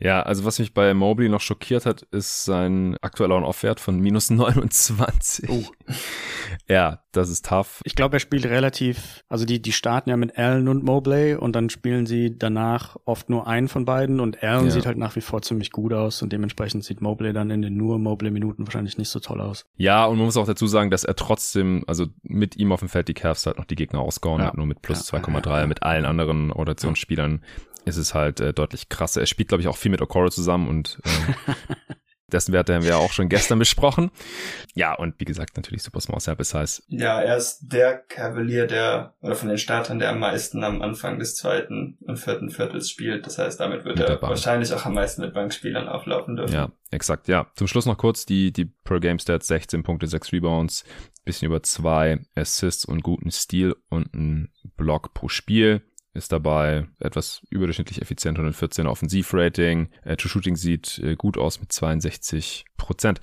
Ja, also was mich bei Mobley noch schockiert hat, ist sein aktueller On-Off-Wert von minus 29. Oh. ja, das ist tough. Ich glaube, er spielt relativ, also die, die starten ja mit Allen und Mobley und dann spielen sie danach oft nur einen von beiden und Allen ja. sieht halt nach wie vor ziemlich gut aus und dementsprechend sieht Mobley dann in den nur Mobley-Minuten wahrscheinlich nicht so toll aus. Ja, und man muss auch dazu sagen, dass er trotzdem, also mit ihm auf dem Feld die Cavs halt noch die Gegner ausgehauen ja. hat, nur mit plus ja. 2,3, mit allen anderen Rotationsspielern ist es halt äh, deutlich krasser. Er spielt, glaube ich, auch viel mit Okoro zusammen und äh, dessen Wert haben wir auch schon gestern besprochen. Ja, und wie gesagt, natürlich Super Small Sample Size. Ja, er ist der Kavalier, der, oder von den Startern, der am meisten am Anfang des zweiten und vierten Viertels spielt. Das heißt, damit wird er wahrscheinlich auch am meisten mit Bankspielern auflaufen dürfen. Ja, exakt, ja. Zum Schluss noch kurz die, die Per Game Stats, 16 Punkte, 6 Rebounds, bisschen über zwei Assists und guten Stil und ein Block pro Spiel ist dabei etwas überdurchschnittlich effizient, 114 Offensivrating. Äh, True Shooting sieht äh, gut aus mit 62 Prozent.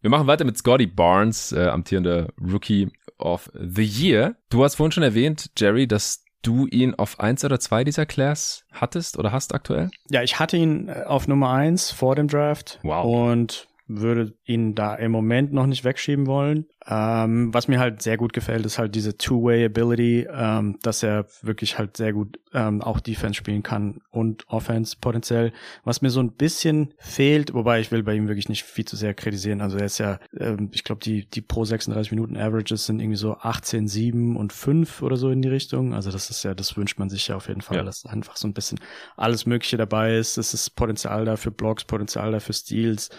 Wir machen weiter mit Scotty Barnes, äh, amtierender Rookie of the Year. Du hast vorhin schon erwähnt, Jerry, dass du ihn auf eins oder zwei dieser Class hattest oder hast aktuell? Ja, ich hatte ihn äh, auf Nummer eins vor dem Draft. Wow. Und würde ihn da im Moment noch nicht wegschieben wollen. Ähm, was mir halt sehr gut gefällt, ist halt diese Two-Way-Ability, ähm, dass er wirklich halt sehr gut ähm, auch Defense spielen kann und Offense potenziell. Was mir so ein bisschen fehlt, wobei ich will bei ihm wirklich nicht viel zu sehr kritisieren. Also er ist ja, ähm, ich glaube, die, die pro 36 Minuten Averages sind irgendwie so 18, 7 und 5 oder so in die Richtung. Also das ist ja, das wünscht man sich ja auf jeden Fall, ja. dass einfach so ein bisschen alles Mögliche dabei ist. Es ist Potenzial da für Blocks, Potenzial da für Steals,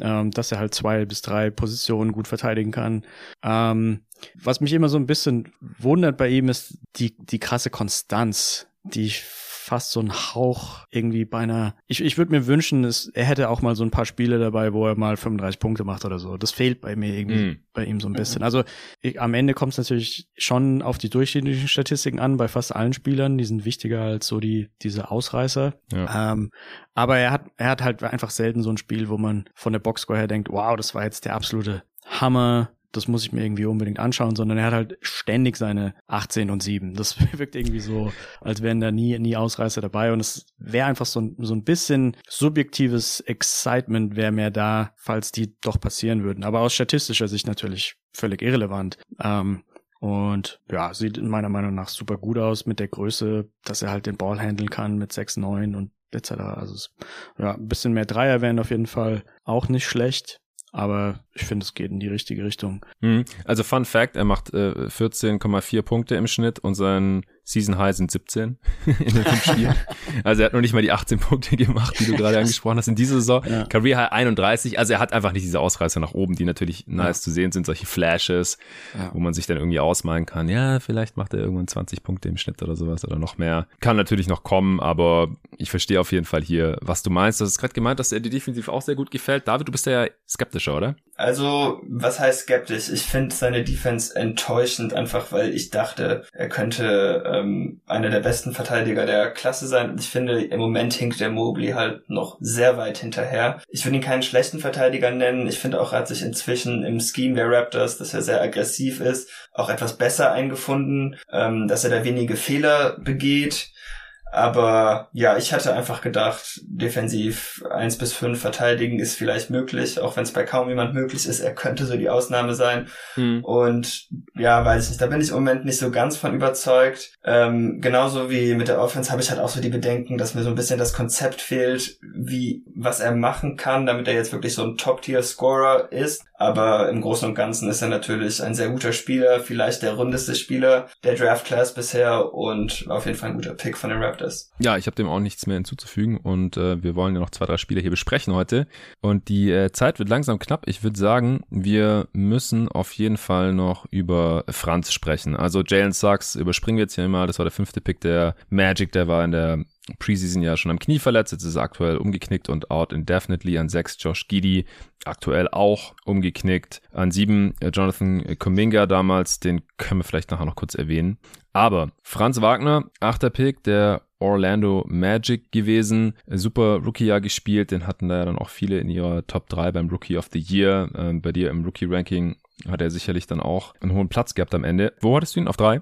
ähm, dass er halt zwei bis drei Positionen gut verteidigen kann. Ähm, was mich immer so ein bisschen wundert bei ihm ist die, die krasse Konstanz, die ich fast so ein Hauch irgendwie beinahe. Ich, ich würde mir wünschen, es, er hätte auch mal so ein paar Spiele dabei, wo er mal 35 Punkte macht oder so. Das fehlt bei mir irgendwie mm. bei ihm so ein bisschen. Also ich, am Ende kommt es natürlich schon auf die durchschnittlichen Statistiken an, bei fast allen Spielern. Die sind wichtiger als so die diese Ausreißer. Ja. Ähm, aber er hat er hat halt einfach selten so ein Spiel, wo man von der Boxscore her denkt, wow, das war jetzt der absolute Hammer das muss ich mir irgendwie unbedingt anschauen, sondern er hat halt ständig seine 18 und 7. Das wirkt irgendwie so, als wären da nie, nie Ausreißer dabei und es wäre einfach so ein, so ein bisschen subjektives Excitement wäre mehr da, falls die doch passieren würden. Aber aus statistischer Sicht natürlich völlig irrelevant. Ähm, und ja, sieht in meiner Meinung nach super gut aus mit der Größe, dass er halt den Ball handeln kann mit 6-9 und etc. Also ja, ein bisschen mehr Dreier wären auf jeden Fall auch nicht schlecht. Aber ich finde, es geht in die richtige Richtung. Mhm. Also Fun Fact, er macht äh, 14,4 Punkte im Schnitt und sein Season High sind 17 in den fünf Spielen. Also er hat noch nicht mal die 18 Punkte gemacht, die du gerade angesprochen hast in dieser Saison. Ja. Career High 31. Also er hat einfach nicht diese Ausreißer nach oben, die natürlich nice ja. zu sehen sind, solche Flashes, ja. wo man sich dann irgendwie ausmalen kann. Ja, vielleicht macht er irgendwann 20 Punkte im Schnitt oder sowas oder noch mehr. Kann natürlich noch kommen, aber ich verstehe auf jeden Fall hier, was du meinst. Du hast gerade gemeint, dass er dir definitiv auch sehr gut gefällt. David, du bist ja skeptischer, oder? Also, was heißt skeptisch? Ich finde seine Defense enttäuschend, einfach weil ich dachte, er könnte ähm, einer der besten Verteidiger der Klasse sein. Ich finde, im Moment hinkt der Mobley halt noch sehr weit hinterher. Ich würde ihn keinen schlechten Verteidiger nennen. Ich finde auch, er hat sich inzwischen im Scheme der Raptors, dass er sehr aggressiv ist, auch etwas besser eingefunden, ähm, dass er da wenige Fehler begeht. Aber ja, ich hatte einfach gedacht, defensiv eins bis fünf verteidigen ist vielleicht möglich, auch wenn es bei kaum jemand möglich ist. Er könnte so die Ausnahme sein. Mhm. Und ja, weiß ich nicht, da bin ich im Moment nicht so ganz von überzeugt. Ähm, genauso wie mit der Offense habe ich halt auch so die Bedenken, dass mir so ein bisschen das Konzept fehlt, wie was er machen kann, damit er jetzt wirklich so ein Top-Tier-Scorer ist. Aber im Großen und Ganzen ist er natürlich ein sehr guter Spieler, vielleicht der rundeste Spieler der Draft Class bisher und auf jeden Fall ein guter Pick von den Raptors. Ja, ich habe dem auch nichts mehr hinzuzufügen und äh, wir wollen ja noch zwei, drei Spiele hier besprechen heute. Und die äh, Zeit wird langsam knapp. Ich würde sagen, wir müssen auf jeden Fall noch über Franz sprechen. Also Jalen Sachs überspringen wir jetzt hier immer. Das war der fünfte Pick der Magic, der war in der Preseason ja schon am Knie verletzt, jetzt ist er aktuell umgeknickt und out indefinitely. An sechs Josh Giddy, aktuell auch umgeknickt. An sieben äh, Jonathan Kuminga damals, den können wir vielleicht nachher noch kurz erwähnen. Aber Franz Wagner, achter Pick der Orlando Magic gewesen. Super Rookie-Jahr gespielt, den hatten da ja dann auch viele in ihrer Top 3 beim Rookie of the Year. Ähm, bei dir im Rookie-Ranking hat er sicherlich dann auch einen hohen Platz gehabt am Ende. Wo hattest du ihn? Auf drei?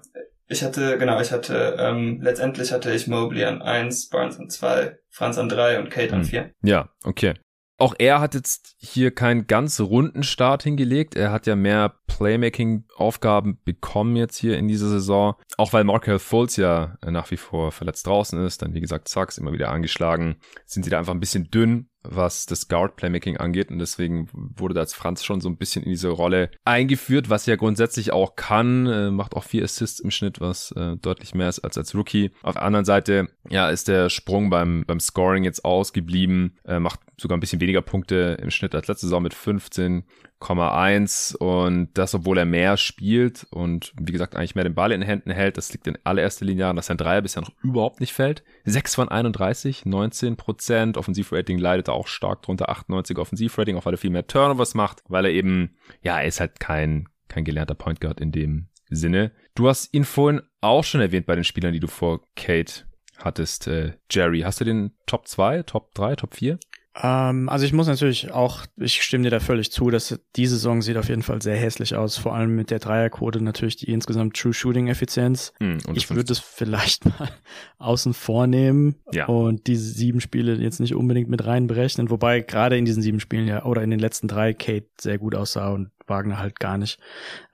Ich hatte, genau, ich hatte, ähm, letztendlich hatte ich Mobley an eins, Barnes an zwei, Franz an drei und Kate an hm. vier. Ja, okay. Auch er hat jetzt hier keinen ganz runden Start hingelegt. Er hat ja mehr Playmaking-Aufgaben bekommen jetzt hier in dieser Saison. Auch weil Markel Fultz ja nach wie vor verletzt draußen ist. Dann, wie gesagt, Sachs immer wieder angeschlagen. Sind sie da einfach ein bisschen dünn was das Guard-Playmaking angeht. Und deswegen wurde da als Franz schon so ein bisschen in diese Rolle eingeführt, was er grundsätzlich auch kann. Äh, macht auch vier Assists im Schnitt, was äh, deutlich mehr ist als als Rookie. Auf der anderen Seite, ja, ist der Sprung beim, beim Scoring jetzt ausgeblieben. Äh, macht sogar ein bisschen weniger Punkte im Schnitt als letzte Saison mit 15 1,1 und das, obwohl er mehr spielt und wie gesagt eigentlich mehr den Ball in den Händen hält. Das liegt in allererster Linie daran, dass sein Dreier bisher noch überhaupt nicht fällt. 6 von 31, 19 Prozent. Offensivrating leidet auch stark drunter, 98 Offensivrating, auch weil er viel mehr Turnovers macht, weil er eben, ja, er ist halt kein, kein gelernter Point Guard in dem Sinne. Du hast ihn vorhin auch schon erwähnt bei den Spielern, die du vor Kate hattest, äh, Jerry. Hast du den Top 2, Top 3, Top 4? Ähm, also ich muss natürlich auch, ich stimme dir da völlig zu, dass diese Saison sieht auf jeden Fall sehr hässlich aus, vor allem mit der Dreierquote natürlich die insgesamt True Shooting Effizienz. Hm, ich würde es vielleicht mal außen vornehmen ja. und diese sieben Spiele jetzt nicht unbedingt mit reinberechnen, wobei gerade in diesen sieben Spielen ja oder in den letzten drei Kate sehr gut aussah und Wagner halt gar nicht.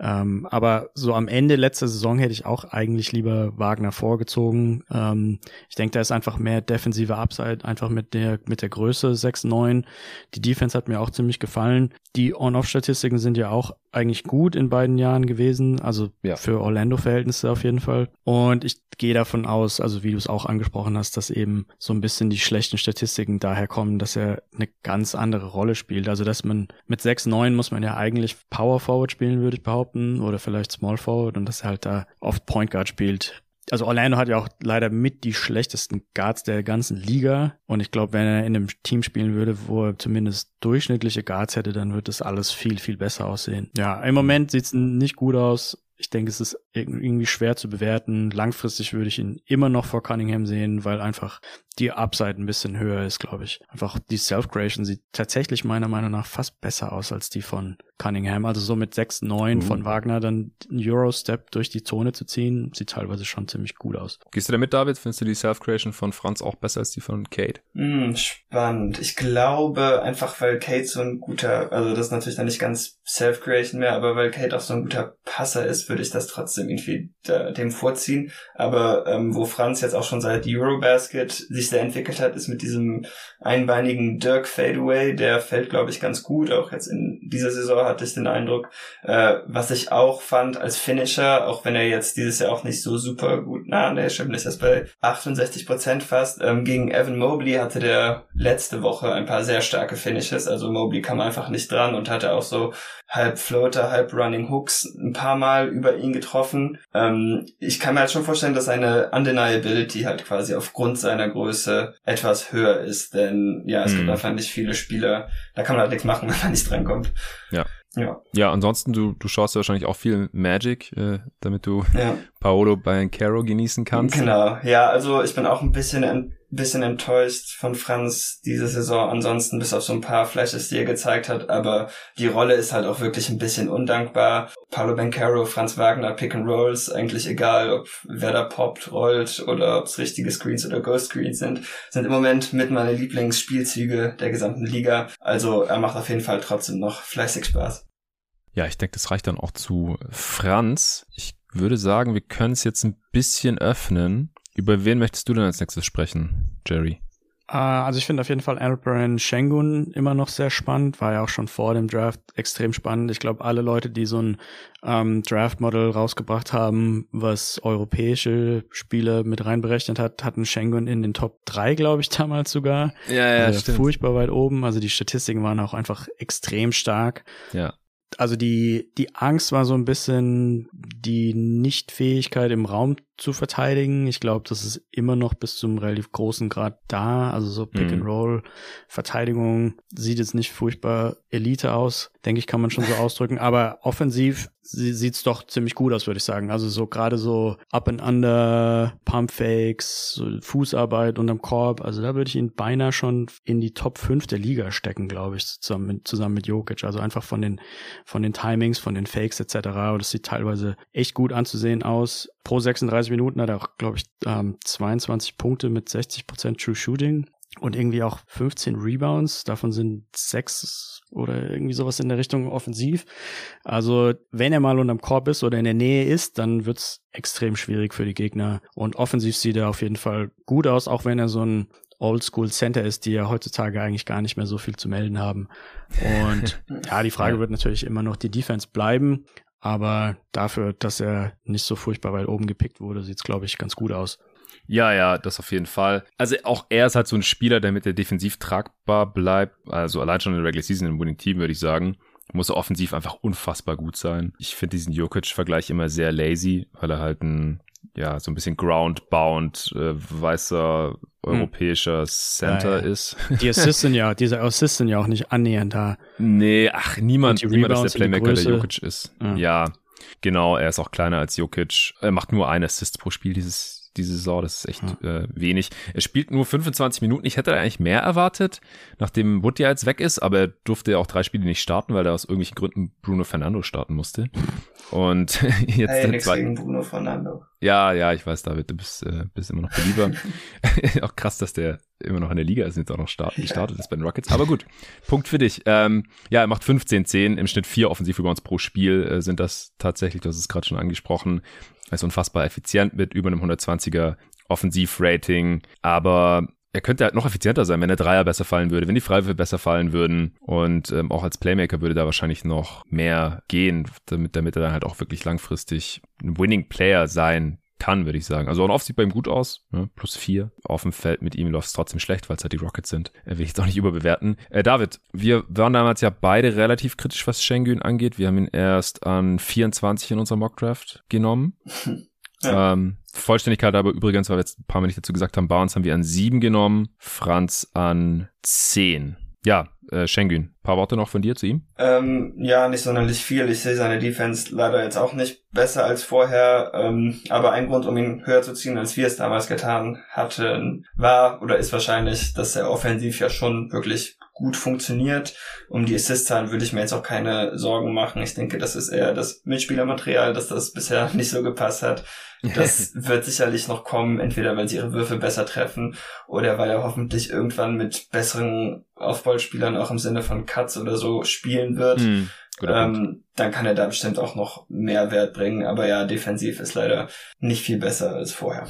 Ähm, aber so am Ende letzter Saison hätte ich auch eigentlich lieber Wagner vorgezogen. Ähm, ich denke, da ist einfach mehr defensive Upside, einfach mit der, mit der Größe 6-9. Die Defense hat mir auch ziemlich gefallen. Die On-Off-Statistiken sind ja auch eigentlich gut in beiden Jahren gewesen, also ja. für Orlando-Verhältnisse auf jeden Fall. Und ich gehe davon aus, also wie du es auch angesprochen hast, dass eben so ein bisschen die schlechten Statistiken daher kommen, dass er eine ganz andere Rolle spielt. Also dass man mit 6-9 muss man ja eigentlich Power Forward spielen, würde ich behaupten, oder vielleicht Small Forward und dass er halt da oft Point Guard spielt also Orlando hat ja auch leider mit die schlechtesten Guards der ganzen Liga. Und ich glaube, wenn er in einem Team spielen würde, wo er zumindest durchschnittliche Guards hätte, dann wird das alles viel, viel besser aussehen. Ja, im Moment sieht's nicht gut aus. Ich denke, es ist irgendwie schwer zu bewerten. Langfristig würde ich ihn immer noch vor Cunningham sehen, weil einfach die Upside ein bisschen höher ist, glaube ich. Einfach die Self-Creation sieht tatsächlich meiner Meinung nach fast besser aus als die von Cunningham. Also so mit 6-9 uh. von Wagner dann einen Euro-Step durch die Zone zu ziehen, sieht teilweise schon ziemlich gut aus. Gehst du damit, David? Findest du die Self-Creation von Franz auch besser als die von Kate? Mm, spannend. Ich glaube einfach, weil Kate so ein guter, also das ist natürlich dann nicht ganz Self-Creation mehr, aber weil Kate auch so ein guter Passer ist, würde ich das trotzdem irgendwie dem vorziehen. Aber ähm, wo Franz jetzt auch schon seit Eurobasket sich sehr entwickelt hat, ist mit diesem einbeinigen Dirk Fadeaway. Der fällt, glaube ich, ganz gut. Auch jetzt in dieser Saison hatte ich den Eindruck. Äh, was ich auch fand als Finisher, auch wenn er jetzt dieses Jahr auch nicht so super gut, na, stimmt nicht, ist bei 68 Prozent fast. Ähm, gegen Evan Mobley hatte der letzte Woche ein paar sehr starke Finishes. Also Mobley kam einfach nicht dran und hatte auch so halb Floater, halb Running Hooks ein paar Mal über ihn getroffen. Ähm, ich kann mir halt schon vorstellen, dass seine Undeniability halt quasi aufgrund seiner Größe etwas höher ist, denn ja, es mhm. gibt einfach nicht viele Spieler, da kann man halt nichts machen, wenn man nicht drankommt. Ja. Ja. Ja, ansonsten, du, du schaust ja wahrscheinlich auch viel Magic, äh, damit du ja. Paolo bei Caro genießen kannst. Genau, ja, also ich bin auch ein bisschen bisschen enttäuscht von Franz diese Saison. Ansonsten bis auf so ein paar Flashes, die er gezeigt hat. Aber die Rolle ist halt auch wirklich ein bisschen undankbar. Paulo Bencaro, Franz Wagner, Pick and Rolls, eigentlich egal, ob wer da poppt, rollt oder ob es richtige Screens oder Ghost Screens sind, sind im Moment mit meine Lieblingsspielzüge der gesamten Liga. Also er macht auf jeden Fall trotzdem noch fleißig Spaß. Ja, ich denke, das reicht dann auch zu Franz. Ich würde sagen, wir können es jetzt ein bisschen öffnen über wen möchtest du denn als nächstes sprechen, Jerry? Uh, also ich finde auf jeden Fall Alperen Shengun immer noch sehr spannend, war ja auch schon vor dem Draft extrem spannend. Ich glaube, alle Leute, die so ein ähm, Draft-Model rausgebracht haben, was europäische Spiele mit reinberechnet hat, hatten Shengun in den Top 3, glaube ich, damals sogar. Ja, ja, also stimmt. Furchtbar weit oben. Also die Statistiken waren auch einfach extrem stark. Ja also die, die Angst war so ein bisschen die Nichtfähigkeit im Raum zu verteidigen. Ich glaube, das ist immer noch bis zum relativ großen Grad da. Also so Pick mhm. and Roll Verteidigung sieht jetzt nicht furchtbar Elite aus, denke ich, kann man schon so ausdrücken. Aber offensiv sieht's doch ziemlich gut aus, würde ich sagen. Also so gerade so Up and Under, Pump Fakes, so Fußarbeit unterm Korb. Also da würde ich ihn beinahe schon in die Top 5 der Liga stecken, glaube ich, zusammen mit, zusammen mit Jokic. Also einfach von den, von den Timings, von den Fakes etc. Und das sieht teilweise echt gut anzusehen aus. Pro 36 Minuten hat er auch, glaube ich, ähm, 22 Punkte mit 60% True Shooting und irgendwie auch 15 Rebounds. Davon sind sechs oder irgendwie sowas in der Richtung offensiv. Also wenn er mal unterm Korb ist oder in der Nähe ist, dann wird's extrem schwierig für die Gegner. Und offensiv sieht er auf jeden Fall gut aus, auch wenn er so ein Oldschool Center ist, die ja heutzutage eigentlich gar nicht mehr so viel zu melden haben. Und ja, die Frage wird natürlich immer noch die Defense bleiben. Aber dafür, dass er nicht so furchtbar weit oben gepickt wurde, sieht's glaube ich, ganz gut aus. Ja, ja, das auf jeden Fall. Also auch er ist halt so ein Spieler, der mit der defensiv tragbar bleibt. Also allein schon in der Regular Season im Winning Team würde ich sagen. Muss er offensiv einfach unfassbar gut sein. Ich finde diesen Jokic-Vergleich immer sehr lazy, weil er halt ein, ja, so ein bisschen groundbound, äh, weißer, hm. europäischer hm. Center ja, ja. ist. Die Assists sind ja, diese Assists sind ja auch nicht annähernd da. Nee, ach, niemand, niemand ist der Playmaker, der Jokic ist. Ja. ja. Genau, er ist auch kleiner als Jokic. Er macht nur ein Assist pro Spiel dieses diese Saison. Das ist echt ja. äh, wenig. Er spielt nur 25 Minuten. Ich hätte eigentlich mehr erwartet, nachdem Wood ja jetzt weg ist, aber er durfte ja auch drei Spiele nicht starten, weil er aus irgendwelchen Gründen Bruno Fernando starten musste. Und jetzt hey, den zweiten. Bruno Fernando. Ja, ja, ich weiß, David, du bist, äh, bist immer noch belieber. auch krass, dass der immer noch in der Liga ist und jetzt auch noch start, ja. startet ist bei den Rockets. Aber gut, Punkt für dich. Ähm, ja, er macht 15, 10, im Schnitt vier Offensivrebounds pro Spiel äh, sind das tatsächlich, du hast es gerade schon angesprochen. Er ist unfassbar effizient mit über einem 120er Offensivrating, aber er könnte halt noch effizienter sein, wenn der Dreier besser fallen würde, wenn die Freiwürfe besser fallen würden. Und ähm, auch als Playmaker würde da wahrscheinlich noch mehr gehen, damit, damit er dann halt auch wirklich langfristig ein Winning Player sein kann, würde ich sagen. Also on-off sieht bei ihm gut aus, ne? plus vier. Auf dem Feld mit ihm läuft es trotzdem schlecht, weil es halt die Rockets sind. Er will ich jetzt auch nicht überbewerten. Äh, David, wir waren damals ja beide relativ kritisch, was Schengen angeht. Wir haben ihn erst an 24 in unserem Mockdraft genommen. Ja. Ähm, Vollständigkeit aber übrigens, weil wir jetzt ein paar Mal nicht dazu gesagt haben, Barnes haben wir an sieben genommen, Franz an zehn. Ja, äh, Schengen, paar Worte noch von dir zu ihm? Ähm, ja, nicht sonderlich viel. Ich sehe seine Defense leider jetzt auch nicht besser als vorher. Ähm, aber ein Grund, um ihn höher zu ziehen, als wir es damals getan hatten, war oder ist wahrscheinlich, dass er offensiv ja schon wirklich gut funktioniert. Um die Assist-Zahlen würde ich mir jetzt auch keine Sorgen machen. Ich denke, das ist eher das Mitspielermaterial, dass das bisher nicht so gepasst hat. Das wird sicherlich noch kommen, entweder weil sie ihre Würfe besser treffen oder weil er hoffentlich irgendwann mit besseren Aufballspielern auch im Sinne von Cuts oder so spielen wird. Mm, ähm, dann kann er da bestimmt auch noch mehr Wert bringen. Aber ja, defensiv ist leider nicht viel besser als vorher.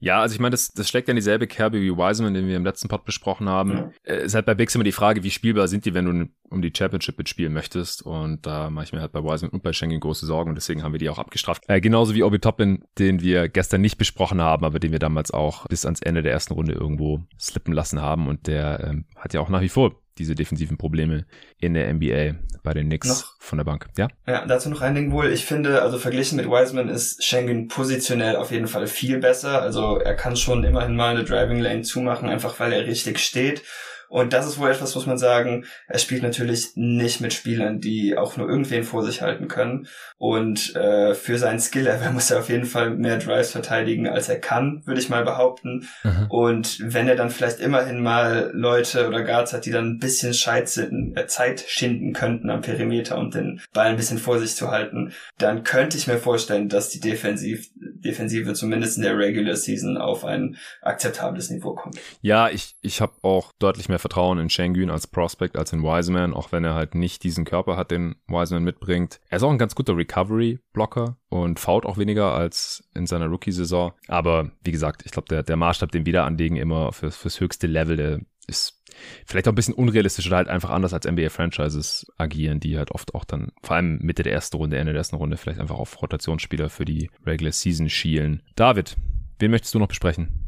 Ja, also ich meine, das, das schlägt ja in dieselbe Kerbe wie Wiseman, den wir im letzten Pod besprochen haben. Ja. Äh, ist halt bei Bigs immer die Frage, wie spielbar sind die, wenn du um die Championship mitspielen möchtest. Und da mache ich mir halt bei Wiseman und bei Schengen große Sorgen und deswegen haben wir die auch abgestraft. Äh, genauso wie Obi Toppin, den wir gestern nicht besprochen haben, aber den wir damals auch bis ans Ende der ersten Runde irgendwo slippen lassen haben. Und der ähm, hat ja auch nach wie vor diese defensiven Probleme in der NBA bei den Knicks noch, von der Bank. Ja? Ja, dazu noch ein Ding wohl. Ich finde, also verglichen mit Wiseman ist Schengen positionell auf jeden Fall viel besser. Also er kann schon immerhin mal eine Driving Lane zumachen, einfach weil er richtig steht. Und das ist wohl etwas, muss man sagen. Er spielt natürlich nicht mit Spielern, die auch nur irgendwen vor sich halten können. Und äh, für seinen Skill-Level muss er auf jeden Fall mehr Drives verteidigen, als er kann, würde ich mal behaupten. Mhm. Und wenn er dann vielleicht immerhin mal Leute oder Guards hat, die dann ein bisschen Scheizitten, äh, Zeit schinden könnten am Perimeter und den Ball ein bisschen vor sich zu halten, dann könnte ich mir vorstellen, dass die Defensiv Defensive zumindest in der Regular Season auf ein akzeptables Niveau kommt. Ja, ich, ich habe auch deutlich mehr mehr Vertrauen in Shengun als Prospect als in Wiseman, auch wenn er halt nicht diesen Körper hat, den Wiseman mitbringt. Er ist auch ein ganz guter Recovery-Blocker und faut auch weniger als in seiner Rookie-Saison. Aber wie gesagt, ich glaube, der, der Maßstab, den wir da anlegen, immer fürs, fürs höchste Level, der ist vielleicht auch ein bisschen unrealistisch oder halt einfach anders als NBA-Franchises agieren, die halt oft auch dann, vor allem Mitte der ersten Runde, Ende der ersten Runde, vielleicht einfach auf Rotationsspieler für die Regular Season schielen. David, wen möchtest du noch besprechen?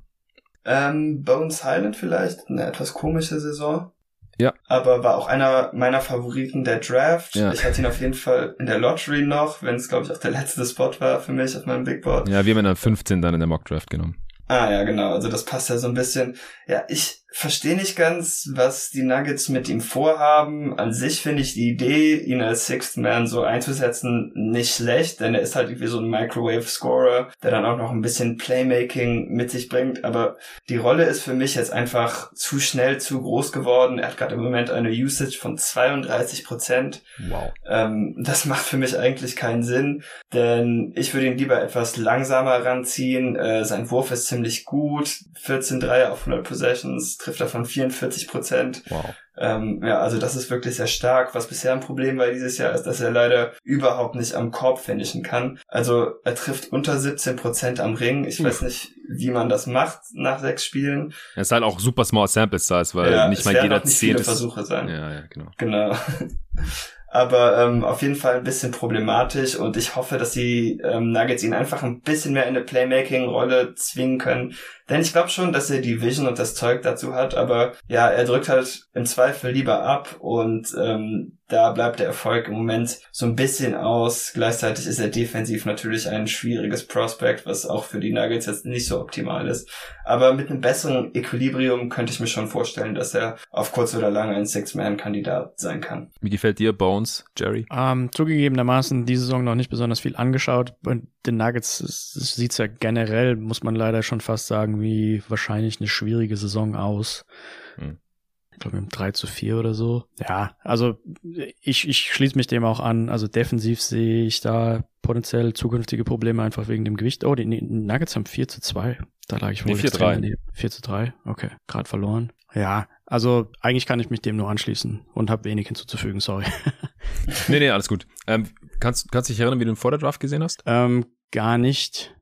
Ähm, Bones Highland vielleicht, eine etwas komische Saison. Ja. Aber war auch einer meiner Favoriten der Draft. Ja. Ich hatte ihn auf jeden Fall in der Lottery noch, wenn es, glaube ich, auch der letzte Spot war für mich auf meinem Big Board. Ja, wir haben ihn dann 15 dann in der Mock Draft genommen. Ah ja, genau. Also das passt ja so ein bisschen. Ja, ich verstehe nicht ganz, was die Nuggets mit ihm vorhaben. An sich finde ich die Idee, ihn als Sixth Man so einzusetzen, nicht schlecht, denn er ist halt irgendwie so ein Microwave-Scorer, der dann auch noch ein bisschen Playmaking mit sich bringt. Aber die Rolle ist für mich jetzt einfach zu schnell, zu groß geworden. Er hat gerade im Moment eine Usage von 32 Prozent. Wow. Ähm, das macht für mich eigentlich keinen Sinn, denn ich würde ihn lieber etwas langsamer ranziehen. Äh, sein Wurf ist ziemlich gut. 14 Dreier auf 100 Possessions trifft er von 44 Prozent. Wow. Ähm, ja, also das ist wirklich sehr stark. Was bisher ein Problem war dieses Jahr, ist, dass er leider überhaupt nicht am Korb finishen kann. Also er trifft unter 17 Prozent am Ring. Ich Uff. weiß nicht, wie man das macht nach sechs Spielen. Er ist halt auch super small sample size, weil ja, nicht mal jeder zehn Versuche sein. Ja, ja, genau. Genau. aber ähm, auf jeden Fall ein bisschen problematisch und ich hoffe, dass die ähm, Nuggets ihn einfach ein bisschen mehr in eine Playmaking-Rolle zwingen können, denn ich glaube schon, dass er die Vision und das Zeug dazu hat, aber ja, er drückt halt im Zweifel lieber ab und ähm, da bleibt der Erfolg im Moment so ein bisschen aus. Gleichzeitig ist er defensiv natürlich ein schwieriges Prospect, was auch für die Nuggets jetzt nicht so optimal ist. Aber mit einem besseren Equilibrium könnte ich mir schon vorstellen, dass er auf kurz oder lang ein Six-Man-Kandidat sein kann. Wie gefällt dir Bones, Jerry? Ähm, zugegebenermaßen die Saison noch nicht besonders viel angeschaut. Und den Nuggets sieht's ja generell, muss man leider schon fast sagen, irgendwie wahrscheinlich eine schwierige Saison aus. Hm. Ich glaube, im 3 zu 4 oder so. Ja, also ich, ich schließe mich dem auch an. Also defensiv sehe ich da potenziell zukünftige Probleme einfach wegen dem Gewicht. Oh, die Nuggets haben 4 zu 2. Da lag ich wohl nee, 4 3. 4 zu 3, okay. Gerade verloren. Ja, also eigentlich kann ich mich dem nur anschließen und habe wenig hinzuzufügen, sorry. nee, nee, alles gut. Ähm, kannst, kannst du dich erinnern, wie du ihn vor der Draft gesehen hast? Ähm, gar nicht.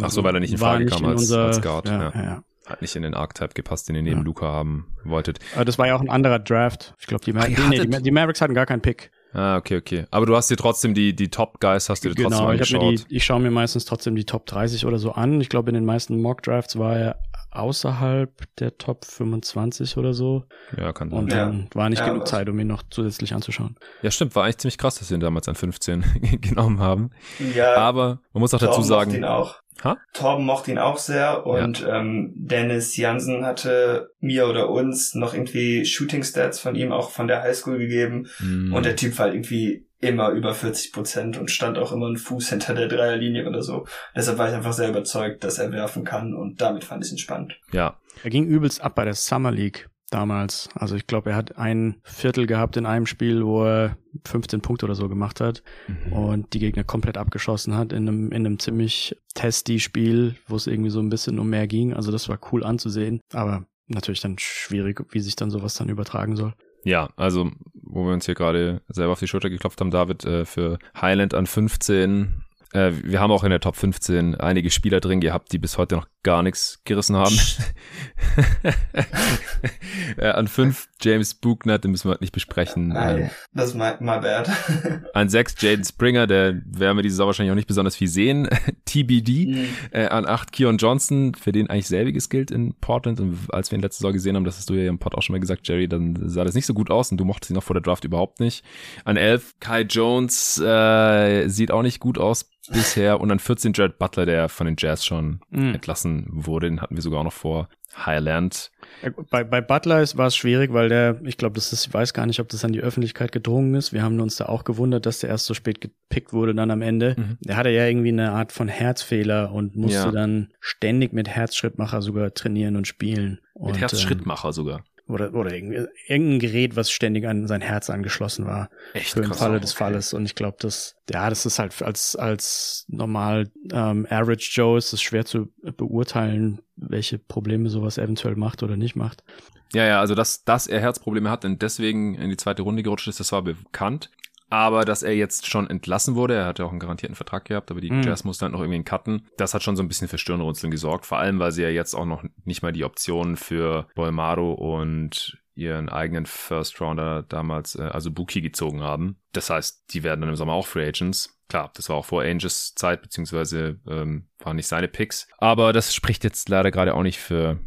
Ach so, weil er nicht in Frage kam als, unser, als Guard. Ja, ja. ja. Hat nicht in den Archetype gepasst, den ihr neben ja. Luca haben wolltet. Aber das war ja auch ein anderer Draft. Ich glaube, die, Ma nee, die, die, Mavericks hatten gar keinen Pick. Ah, okay, okay. Aber du hast dir trotzdem die, die Top-Guys, hast du dir genau, trotzdem angeschaut. Genau, ich, ich schaue mir meistens trotzdem die Top 30 oder so an. Ich glaube, in den meisten Mock-Drafts war er außerhalb der Top 25 oder so. Ja, kann sein. Und dann ja. war nicht ja, genug Zeit, um ihn noch zusätzlich anzuschauen. Ja, stimmt. War eigentlich ziemlich krass, dass sie ihn damals an 15 genommen haben. Ja. Aber man muss auch dazu sagen. Auch. Ha? Torben mochte ihn auch sehr und ja. ähm, Dennis Jansen hatte mir oder uns noch irgendwie Shooting Stats von ihm auch von der Highschool gegeben mm. und der Typ war halt irgendwie immer über 40 Prozent und stand auch immer ein Fuß hinter der Dreierlinie oder so. Deshalb war ich einfach sehr überzeugt, dass er werfen kann und damit fand ich ihn spannend. Ja. Er ging übelst ab bei der Summer League. Damals. Also ich glaube, er hat ein Viertel gehabt in einem Spiel, wo er 15 Punkte oder so gemacht hat mhm. und die Gegner komplett abgeschossen hat in einem, in einem ziemlich testy Spiel, wo es irgendwie so ein bisschen um mehr ging. Also das war cool anzusehen, aber natürlich dann schwierig, wie sich dann sowas dann übertragen soll. Ja, also wo wir uns hier gerade selber auf die Schulter geklopft haben, David, äh, für Highland an 15 äh, wir haben auch in der Top 15 einige Spieler drin gehabt, die bis heute noch gar nichts gerissen haben. äh, an 5 James Buchner, den müssen wir nicht besprechen. Ähm, das ist my, my bad. an 6 Jaden Springer, der werden wir diese Saison wahrscheinlich auch nicht besonders viel sehen. TBD. Mhm. Äh, an 8 Keon Johnson, für den eigentlich selbiges gilt in Portland. Und als wir ihn letzte Saison gesehen haben, das hast du ja im Pod auch schon mal gesagt, Jerry, dann sah das nicht so gut aus und du mochtest ihn noch vor der Draft überhaupt nicht. An 11 Kai Jones, äh, sieht auch nicht gut aus bisher und dann 14 Jared Butler, der von den Jazz schon mm. entlassen wurde. Den hatten wir sogar auch noch vor Highland. Bei, bei Butler war es schwierig, weil der, ich glaube, das ist, ich weiß gar nicht, ob das an die Öffentlichkeit gedrungen ist. Wir haben uns da auch gewundert, dass der erst so spät gepickt wurde dann am Ende. Mhm. Der hatte ja irgendwie eine Art von Herzfehler und musste ja. dann ständig mit Herzschrittmacher sogar trainieren und spielen. Mit und, Herzschrittmacher ähm, sogar oder, oder irgendein Gerät, was ständig an sein Herz angeschlossen war. Echt? Für den Falle des okay. Falles. Und ich glaube, das, ja, das ist halt als, als normal ähm, Average Joe ist es schwer zu beurteilen, welche Probleme sowas eventuell macht oder nicht macht. Ja, ja, also dass, dass er Herzprobleme hat und deswegen in die zweite Runde gerutscht ist, das war bekannt. Aber dass er jetzt schon entlassen wurde, er hatte auch einen garantierten Vertrag gehabt, aber die mhm. Jazz mussten halt noch irgendwie einen cutten. Das hat schon so ein bisschen für Stirnrunzeln gesorgt. Vor allem, weil sie ja jetzt auch noch nicht mal die Option für Bolmaro und ihren eigenen First Rounder damals, äh, also Buki, gezogen haben. Das heißt, die werden dann im Sommer auch Free Agents. Klar, das war auch vor Angels Zeit, beziehungsweise ähm, waren nicht seine Picks. Aber das spricht jetzt leider gerade auch nicht für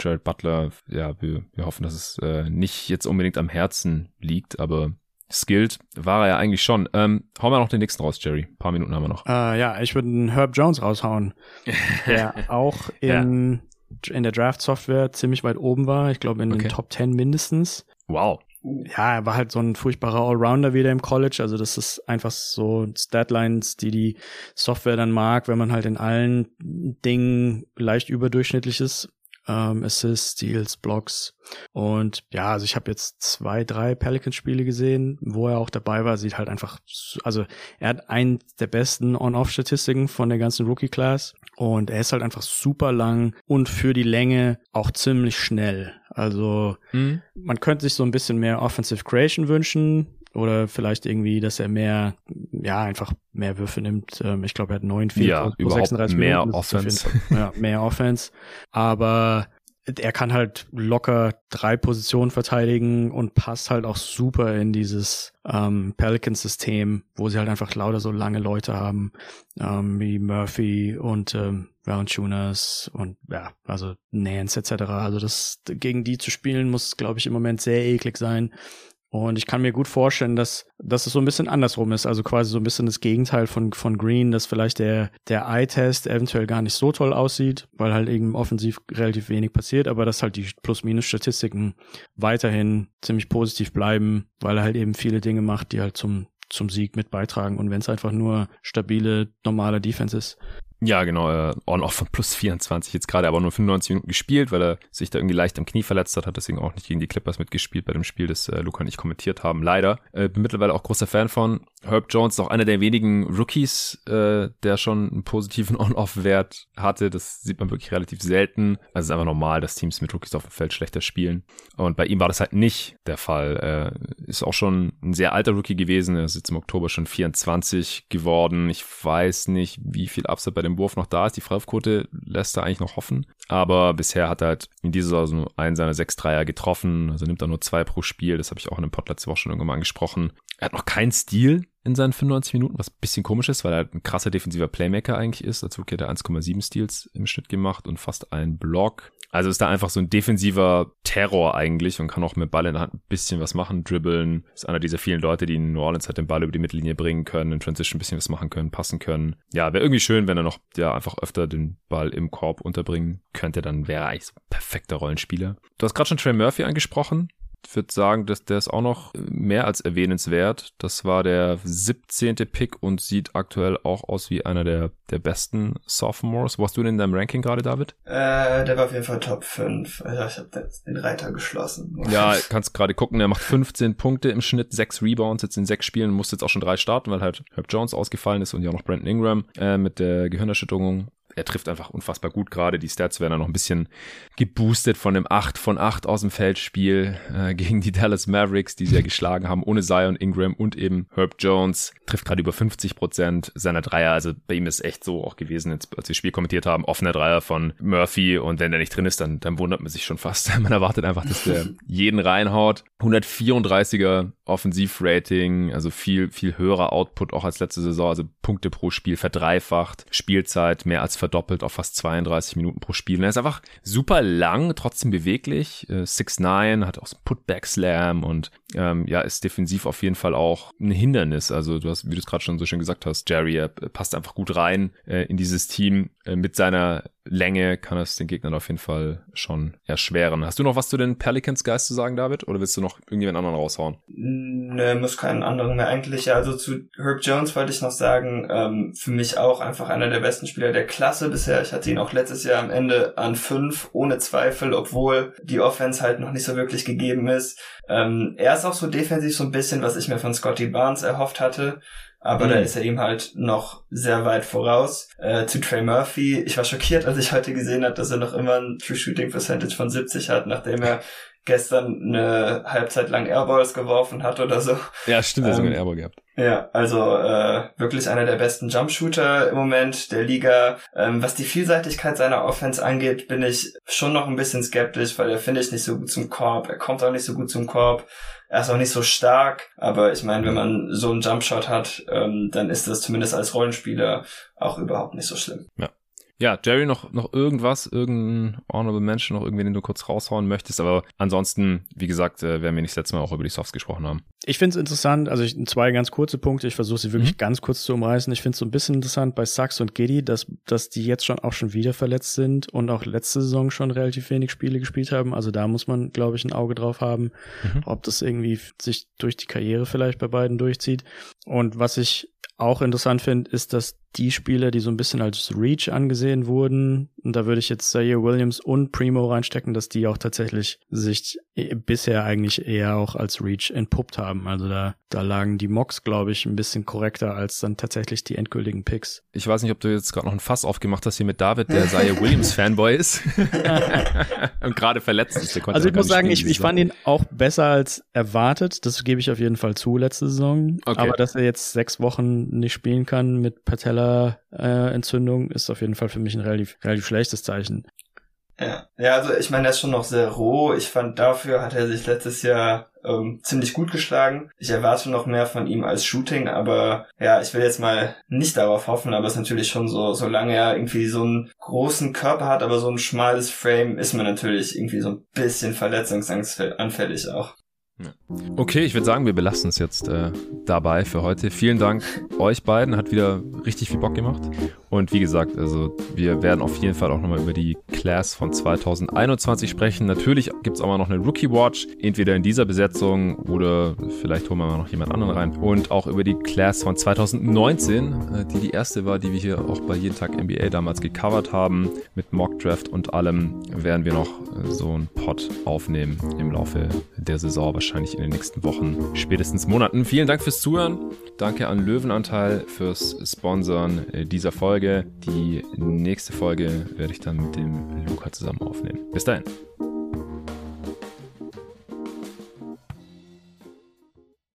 Jared Butler. Ja, wir, wir hoffen, dass es äh, nicht jetzt unbedingt am Herzen liegt, aber skilled war er ja eigentlich schon. Ähm, hauen wir noch den nächsten raus, Jerry. Ein paar Minuten haben wir noch. Uh, ja, ich würde einen Herb Jones raushauen, der auch in, ja. in der Draft-Software ziemlich weit oben war. Ich glaube in okay. den Top 10 mindestens. Wow. Ja, er war halt so ein furchtbarer Allrounder wieder im College. Also das ist einfach so Statlines, die die Software dann mag, wenn man halt in allen Dingen leicht überdurchschnittlich ist ähm, Assists, Steals, Blocks. Und ja, also ich habe jetzt zwei, drei Pelicans-Spiele gesehen, wo er auch dabei war. Sieht halt einfach, also er hat einen der besten On-Off-Statistiken von der ganzen Rookie-Class. Und er ist halt einfach super lang und für die Länge auch ziemlich schnell. Also mhm. man könnte sich so ein bisschen mehr Offensive Creation wünschen oder vielleicht irgendwie, dass er mehr, ja, einfach mehr Würfe nimmt. Ähm, ich glaube, er hat neun, vier, ja, überhaupt 36 mehr Minuten. Offense. ja, mehr Offense. Aber er kann halt locker drei Positionen verteidigen und passt halt auch super in dieses ähm, Pelicans-System, wo sie halt einfach lauter so lange Leute haben, ähm, wie Murphy und ähm, Valanciunas und ja, also Nance etc. Also das gegen die zu spielen muss, glaube ich, im Moment sehr eklig sein. Und ich kann mir gut vorstellen, dass, dass es so ein bisschen andersrum ist. Also quasi so ein bisschen das Gegenteil von, von Green, dass vielleicht der, der Eye-Test eventuell gar nicht so toll aussieht, weil halt eben offensiv relativ wenig passiert, aber dass halt die Plus-Minus-Statistiken weiterhin ziemlich positiv bleiben, weil er halt eben viele Dinge macht, die halt zum, zum Sieg mit beitragen. Und wenn es einfach nur stabile, normale Defense ist, ja, genau, äh, on-off von plus 24 jetzt gerade, aber nur 95 Minuten gespielt, weil er sich da irgendwie leicht am Knie verletzt hat, hat deswegen auch nicht gegen die Clippers mitgespielt bei dem Spiel, das äh, Luca und ich kommentiert haben, leider. Äh, bin mittlerweile auch großer Fan von. Herb Jones ist auch einer der wenigen Rookies, äh, der schon einen positiven On-Off-Wert hatte. Das sieht man wirklich relativ selten. Also es ist einfach normal, dass Teams mit Rookies auf dem Feld schlechter spielen. Und bei ihm war das halt nicht der Fall. Äh, ist auch schon ein sehr alter Rookie gewesen. Er ist jetzt im Oktober schon 24 geworden. Ich weiß nicht, wie viel Upside bei dem Wurf noch da ist. Die Freiwurfquote lässt er eigentlich noch hoffen. Aber bisher hat er halt in dieser Saison einen seiner sechs Dreier getroffen. Also nimmt er nur zwei pro Spiel. Das habe ich auch in dem Pod letzte Woche schon irgendwann mal angesprochen. Er hat noch keinen Stil in seinen 95 Minuten, was ein bisschen komisch ist, weil er halt ein krasser defensiver Playmaker eigentlich ist. Dazu hat er 1,7 Steals im Schnitt gemacht und fast einen Block. Also ist da einfach so ein defensiver Terror eigentlich und kann auch mit Ball in der Hand ein bisschen was machen, dribbeln. Ist einer dieser vielen Leute, die in New Orleans halt den Ball über die Mittellinie bringen können, in Transition ein bisschen was machen können, passen können. Ja, wäre irgendwie schön, wenn er noch ja einfach öfter den Ball im Korb unterbringen könnte, dann wäre er eigentlich so ein perfekter Rollenspieler. Du hast gerade schon Trey Murphy angesprochen würde sagen, dass der ist auch noch mehr als erwähnenswert. Das war der 17. Pick und sieht aktuell auch aus wie einer der, der besten Sophomores. Wo hast du denn in deinem Ranking gerade, David? Äh, der war auf jeden Fall Top 5. Also ich habe den Reiter geschlossen. Ja, kannst gerade gucken, er macht 15 Punkte im Schnitt, 6 Rebounds jetzt in 6 Spielen, muss jetzt auch schon drei starten, weil halt Herb Jones ausgefallen ist und ja auch noch Brandon Ingram äh, mit der Gehirnerschütterung er trifft einfach unfassbar gut gerade. Die Stats werden dann noch ein bisschen geboostet von dem 8 von 8 aus dem Feldspiel äh, gegen die Dallas Mavericks, die sie ja geschlagen haben, ohne Zion Ingram und eben Herb Jones. Trifft gerade über 50 Prozent seiner Dreier. Also bei ihm ist echt so auch gewesen, als wir das Spiel kommentiert haben, offener Dreier von Murphy und wenn der nicht drin ist, dann, dann wundert man sich schon fast. Man erwartet einfach, dass der jeden reinhaut. 134er Offensivrating, also viel, viel höherer Output auch als letzte Saison, also Punkte pro Spiel verdreifacht, Spielzeit mehr als verdoppelt auf fast 32 Minuten pro Spiel. Und er ist einfach super lang, trotzdem beweglich. Äh, 6'9, hat auch so Putback Slam und ähm, ja, ist defensiv auf jeden Fall auch ein Hindernis. Also du hast, wie du es gerade schon so schön gesagt hast, Jerry, er passt einfach gut rein äh, in dieses Team. Äh, mit seiner Länge kann es den Gegnern auf jeden Fall schon erschweren. Hast du noch was zu den Pelicans Guys zu sagen, David? Oder willst du noch irgendjemand anderen raushauen? Ne, muss keinen anderen mehr eigentlich. Also zu Herb Jones wollte ich noch sagen, ähm, für mich auch einfach einer der besten Spieler der Klasse bisher. Ich hatte ihn auch letztes Jahr am Ende an fünf, ohne Zweifel, obwohl die Offense halt noch nicht so wirklich gegeben ist. Ähm, er ist auch so defensiv so ein bisschen, was ich mir von Scotty Barnes erhofft hatte aber mhm. da ist er ihm halt noch sehr weit voraus. Äh, zu Trey Murphy, ich war schockiert, als ich heute gesehen habe, dass er noch immer ein True Shooting Percentage von 70 hat, nachdem er gestern eine Halbzeit lang Airballs geworfen hat oder so. Ja, stimmt, er ähm, sogar einen Airball gehabt. Ja, also äh, wirklich einer der besten Jumpshooter im Moment der Liga. Ähm, was die Vielseitigkeit seiner Offense angeht, bin ich schon noch ein bisschen skeptisch, weil er finde ich nicht so gut zum Korb. Er kommt auch nicht so gut zum Korb. Er ist auch nicht so stark, aber ich meine, wenn man so einen Jumpshot hat, ähm, dann ist das zumindest als Rollenspieler auch überhaupt nicht so schlimm. Ja. Ja, Jerry, noch, noch irgendwas, irgendein Honorable Mention, noch irgendwen, den du kurz raushauen möchtest. Aber ansonsten, wie gesagt, äh, werden wir nicht letztes Mal auch über die Softs gesprochen haben. Ich finde es interessant, also ich, zwei ganz kurze Punkte, ich versuche sie wirklich mhm. ganz kurz zu umreißen. Ich finde es so ein bisschen interessant bei Sachs und Giddy, dass, dass die jetzt schon auch schon wieder verletzt sind und auch letzte Saison schon relativ wenig Spiele gespielt haben. Also da muss man, glaube ich, ein Auge drauf haben, mhm. ob das irgendwie sich durch die Karriere vielleicht bei beiden durchzieht. Und was ich auch interessant finde, ist, dass die Spieler, die so ein bisschen als Reach angesehen wurden, und da würde ich jetzt Zaire Williams und Primo reinstecken, dass die auch tatsächlich sich bisher eigentlich eher auch als Reach entpuppt haben. Also da, da lagen die Mocks, glaube ich, ein bisschen korrekter als dann tatsächlich die endgültigen Picks. Ich weiß nicht, ob du jetzt gerade noch ein Fass aufgemacht hast hier mit David, der Zaire Williams Fanboy ist und gerade verletzt ist. Der also ich muss sagen, ich, ich fand ihn auch besser als erwartet. Das gebe ich auf jeden Fall zu letzte Saison. Okay. Aber dass er jetzt sechs Wochen nicht spielen kann mit Patella-Entzündung, äh, ist auf jeden Fall für mich ein relativ, relativ schlechtes Zeichen. Ja. ja, also ich meine, er ist schon noch sehr roh. Ich fand, dafür hat er sich letztes Jahr ähm, ziemlich gut geschlagen. Ich erwarte noch mehr von ihm als Shooting, aber ja, ich will jetzt mal nicht darauf hoffen, aber es ist natürlich schon so, solange er irgendwie so einen großen Körper hat, aber so ein schmales Frame, ist man natürlich irgendwie so ein bisschen verletzungsanfällig auch. Okay, ich würde sagen, wir belassen es jetzt äh, dabei für heute. Vielen Dank euch beiden, hat wieder richtig viel Bock gemacht. Und wie gesagt, also wir werden auf jeden Fall auch nochmal über die Class von 2021 sprechen. Natürlich gibt es auch mal noch eine Rookie Watch, entweder in dieser Besetzung oder vielleicht holen wir mal noch jemand anderen rein. Und auch über die Class von 2019, äh, die die erste war, die wir hier auch bei Jeden Tag NBA damals gecovert haben. Mit Mock Draft und allem werden wir noch äh, so einen Pod aufnehmen im Laufe der Saison wahrscheinlich in den nächsten Wochen, spätestens Monaten. Vielen Dank fürs Zuhören. Danke an Löwenanteil fürs Sponsoren dieser Folge. Die nächste Folge werde ich dann mit dem Luca zusammen aufnehmen. Bis dahin.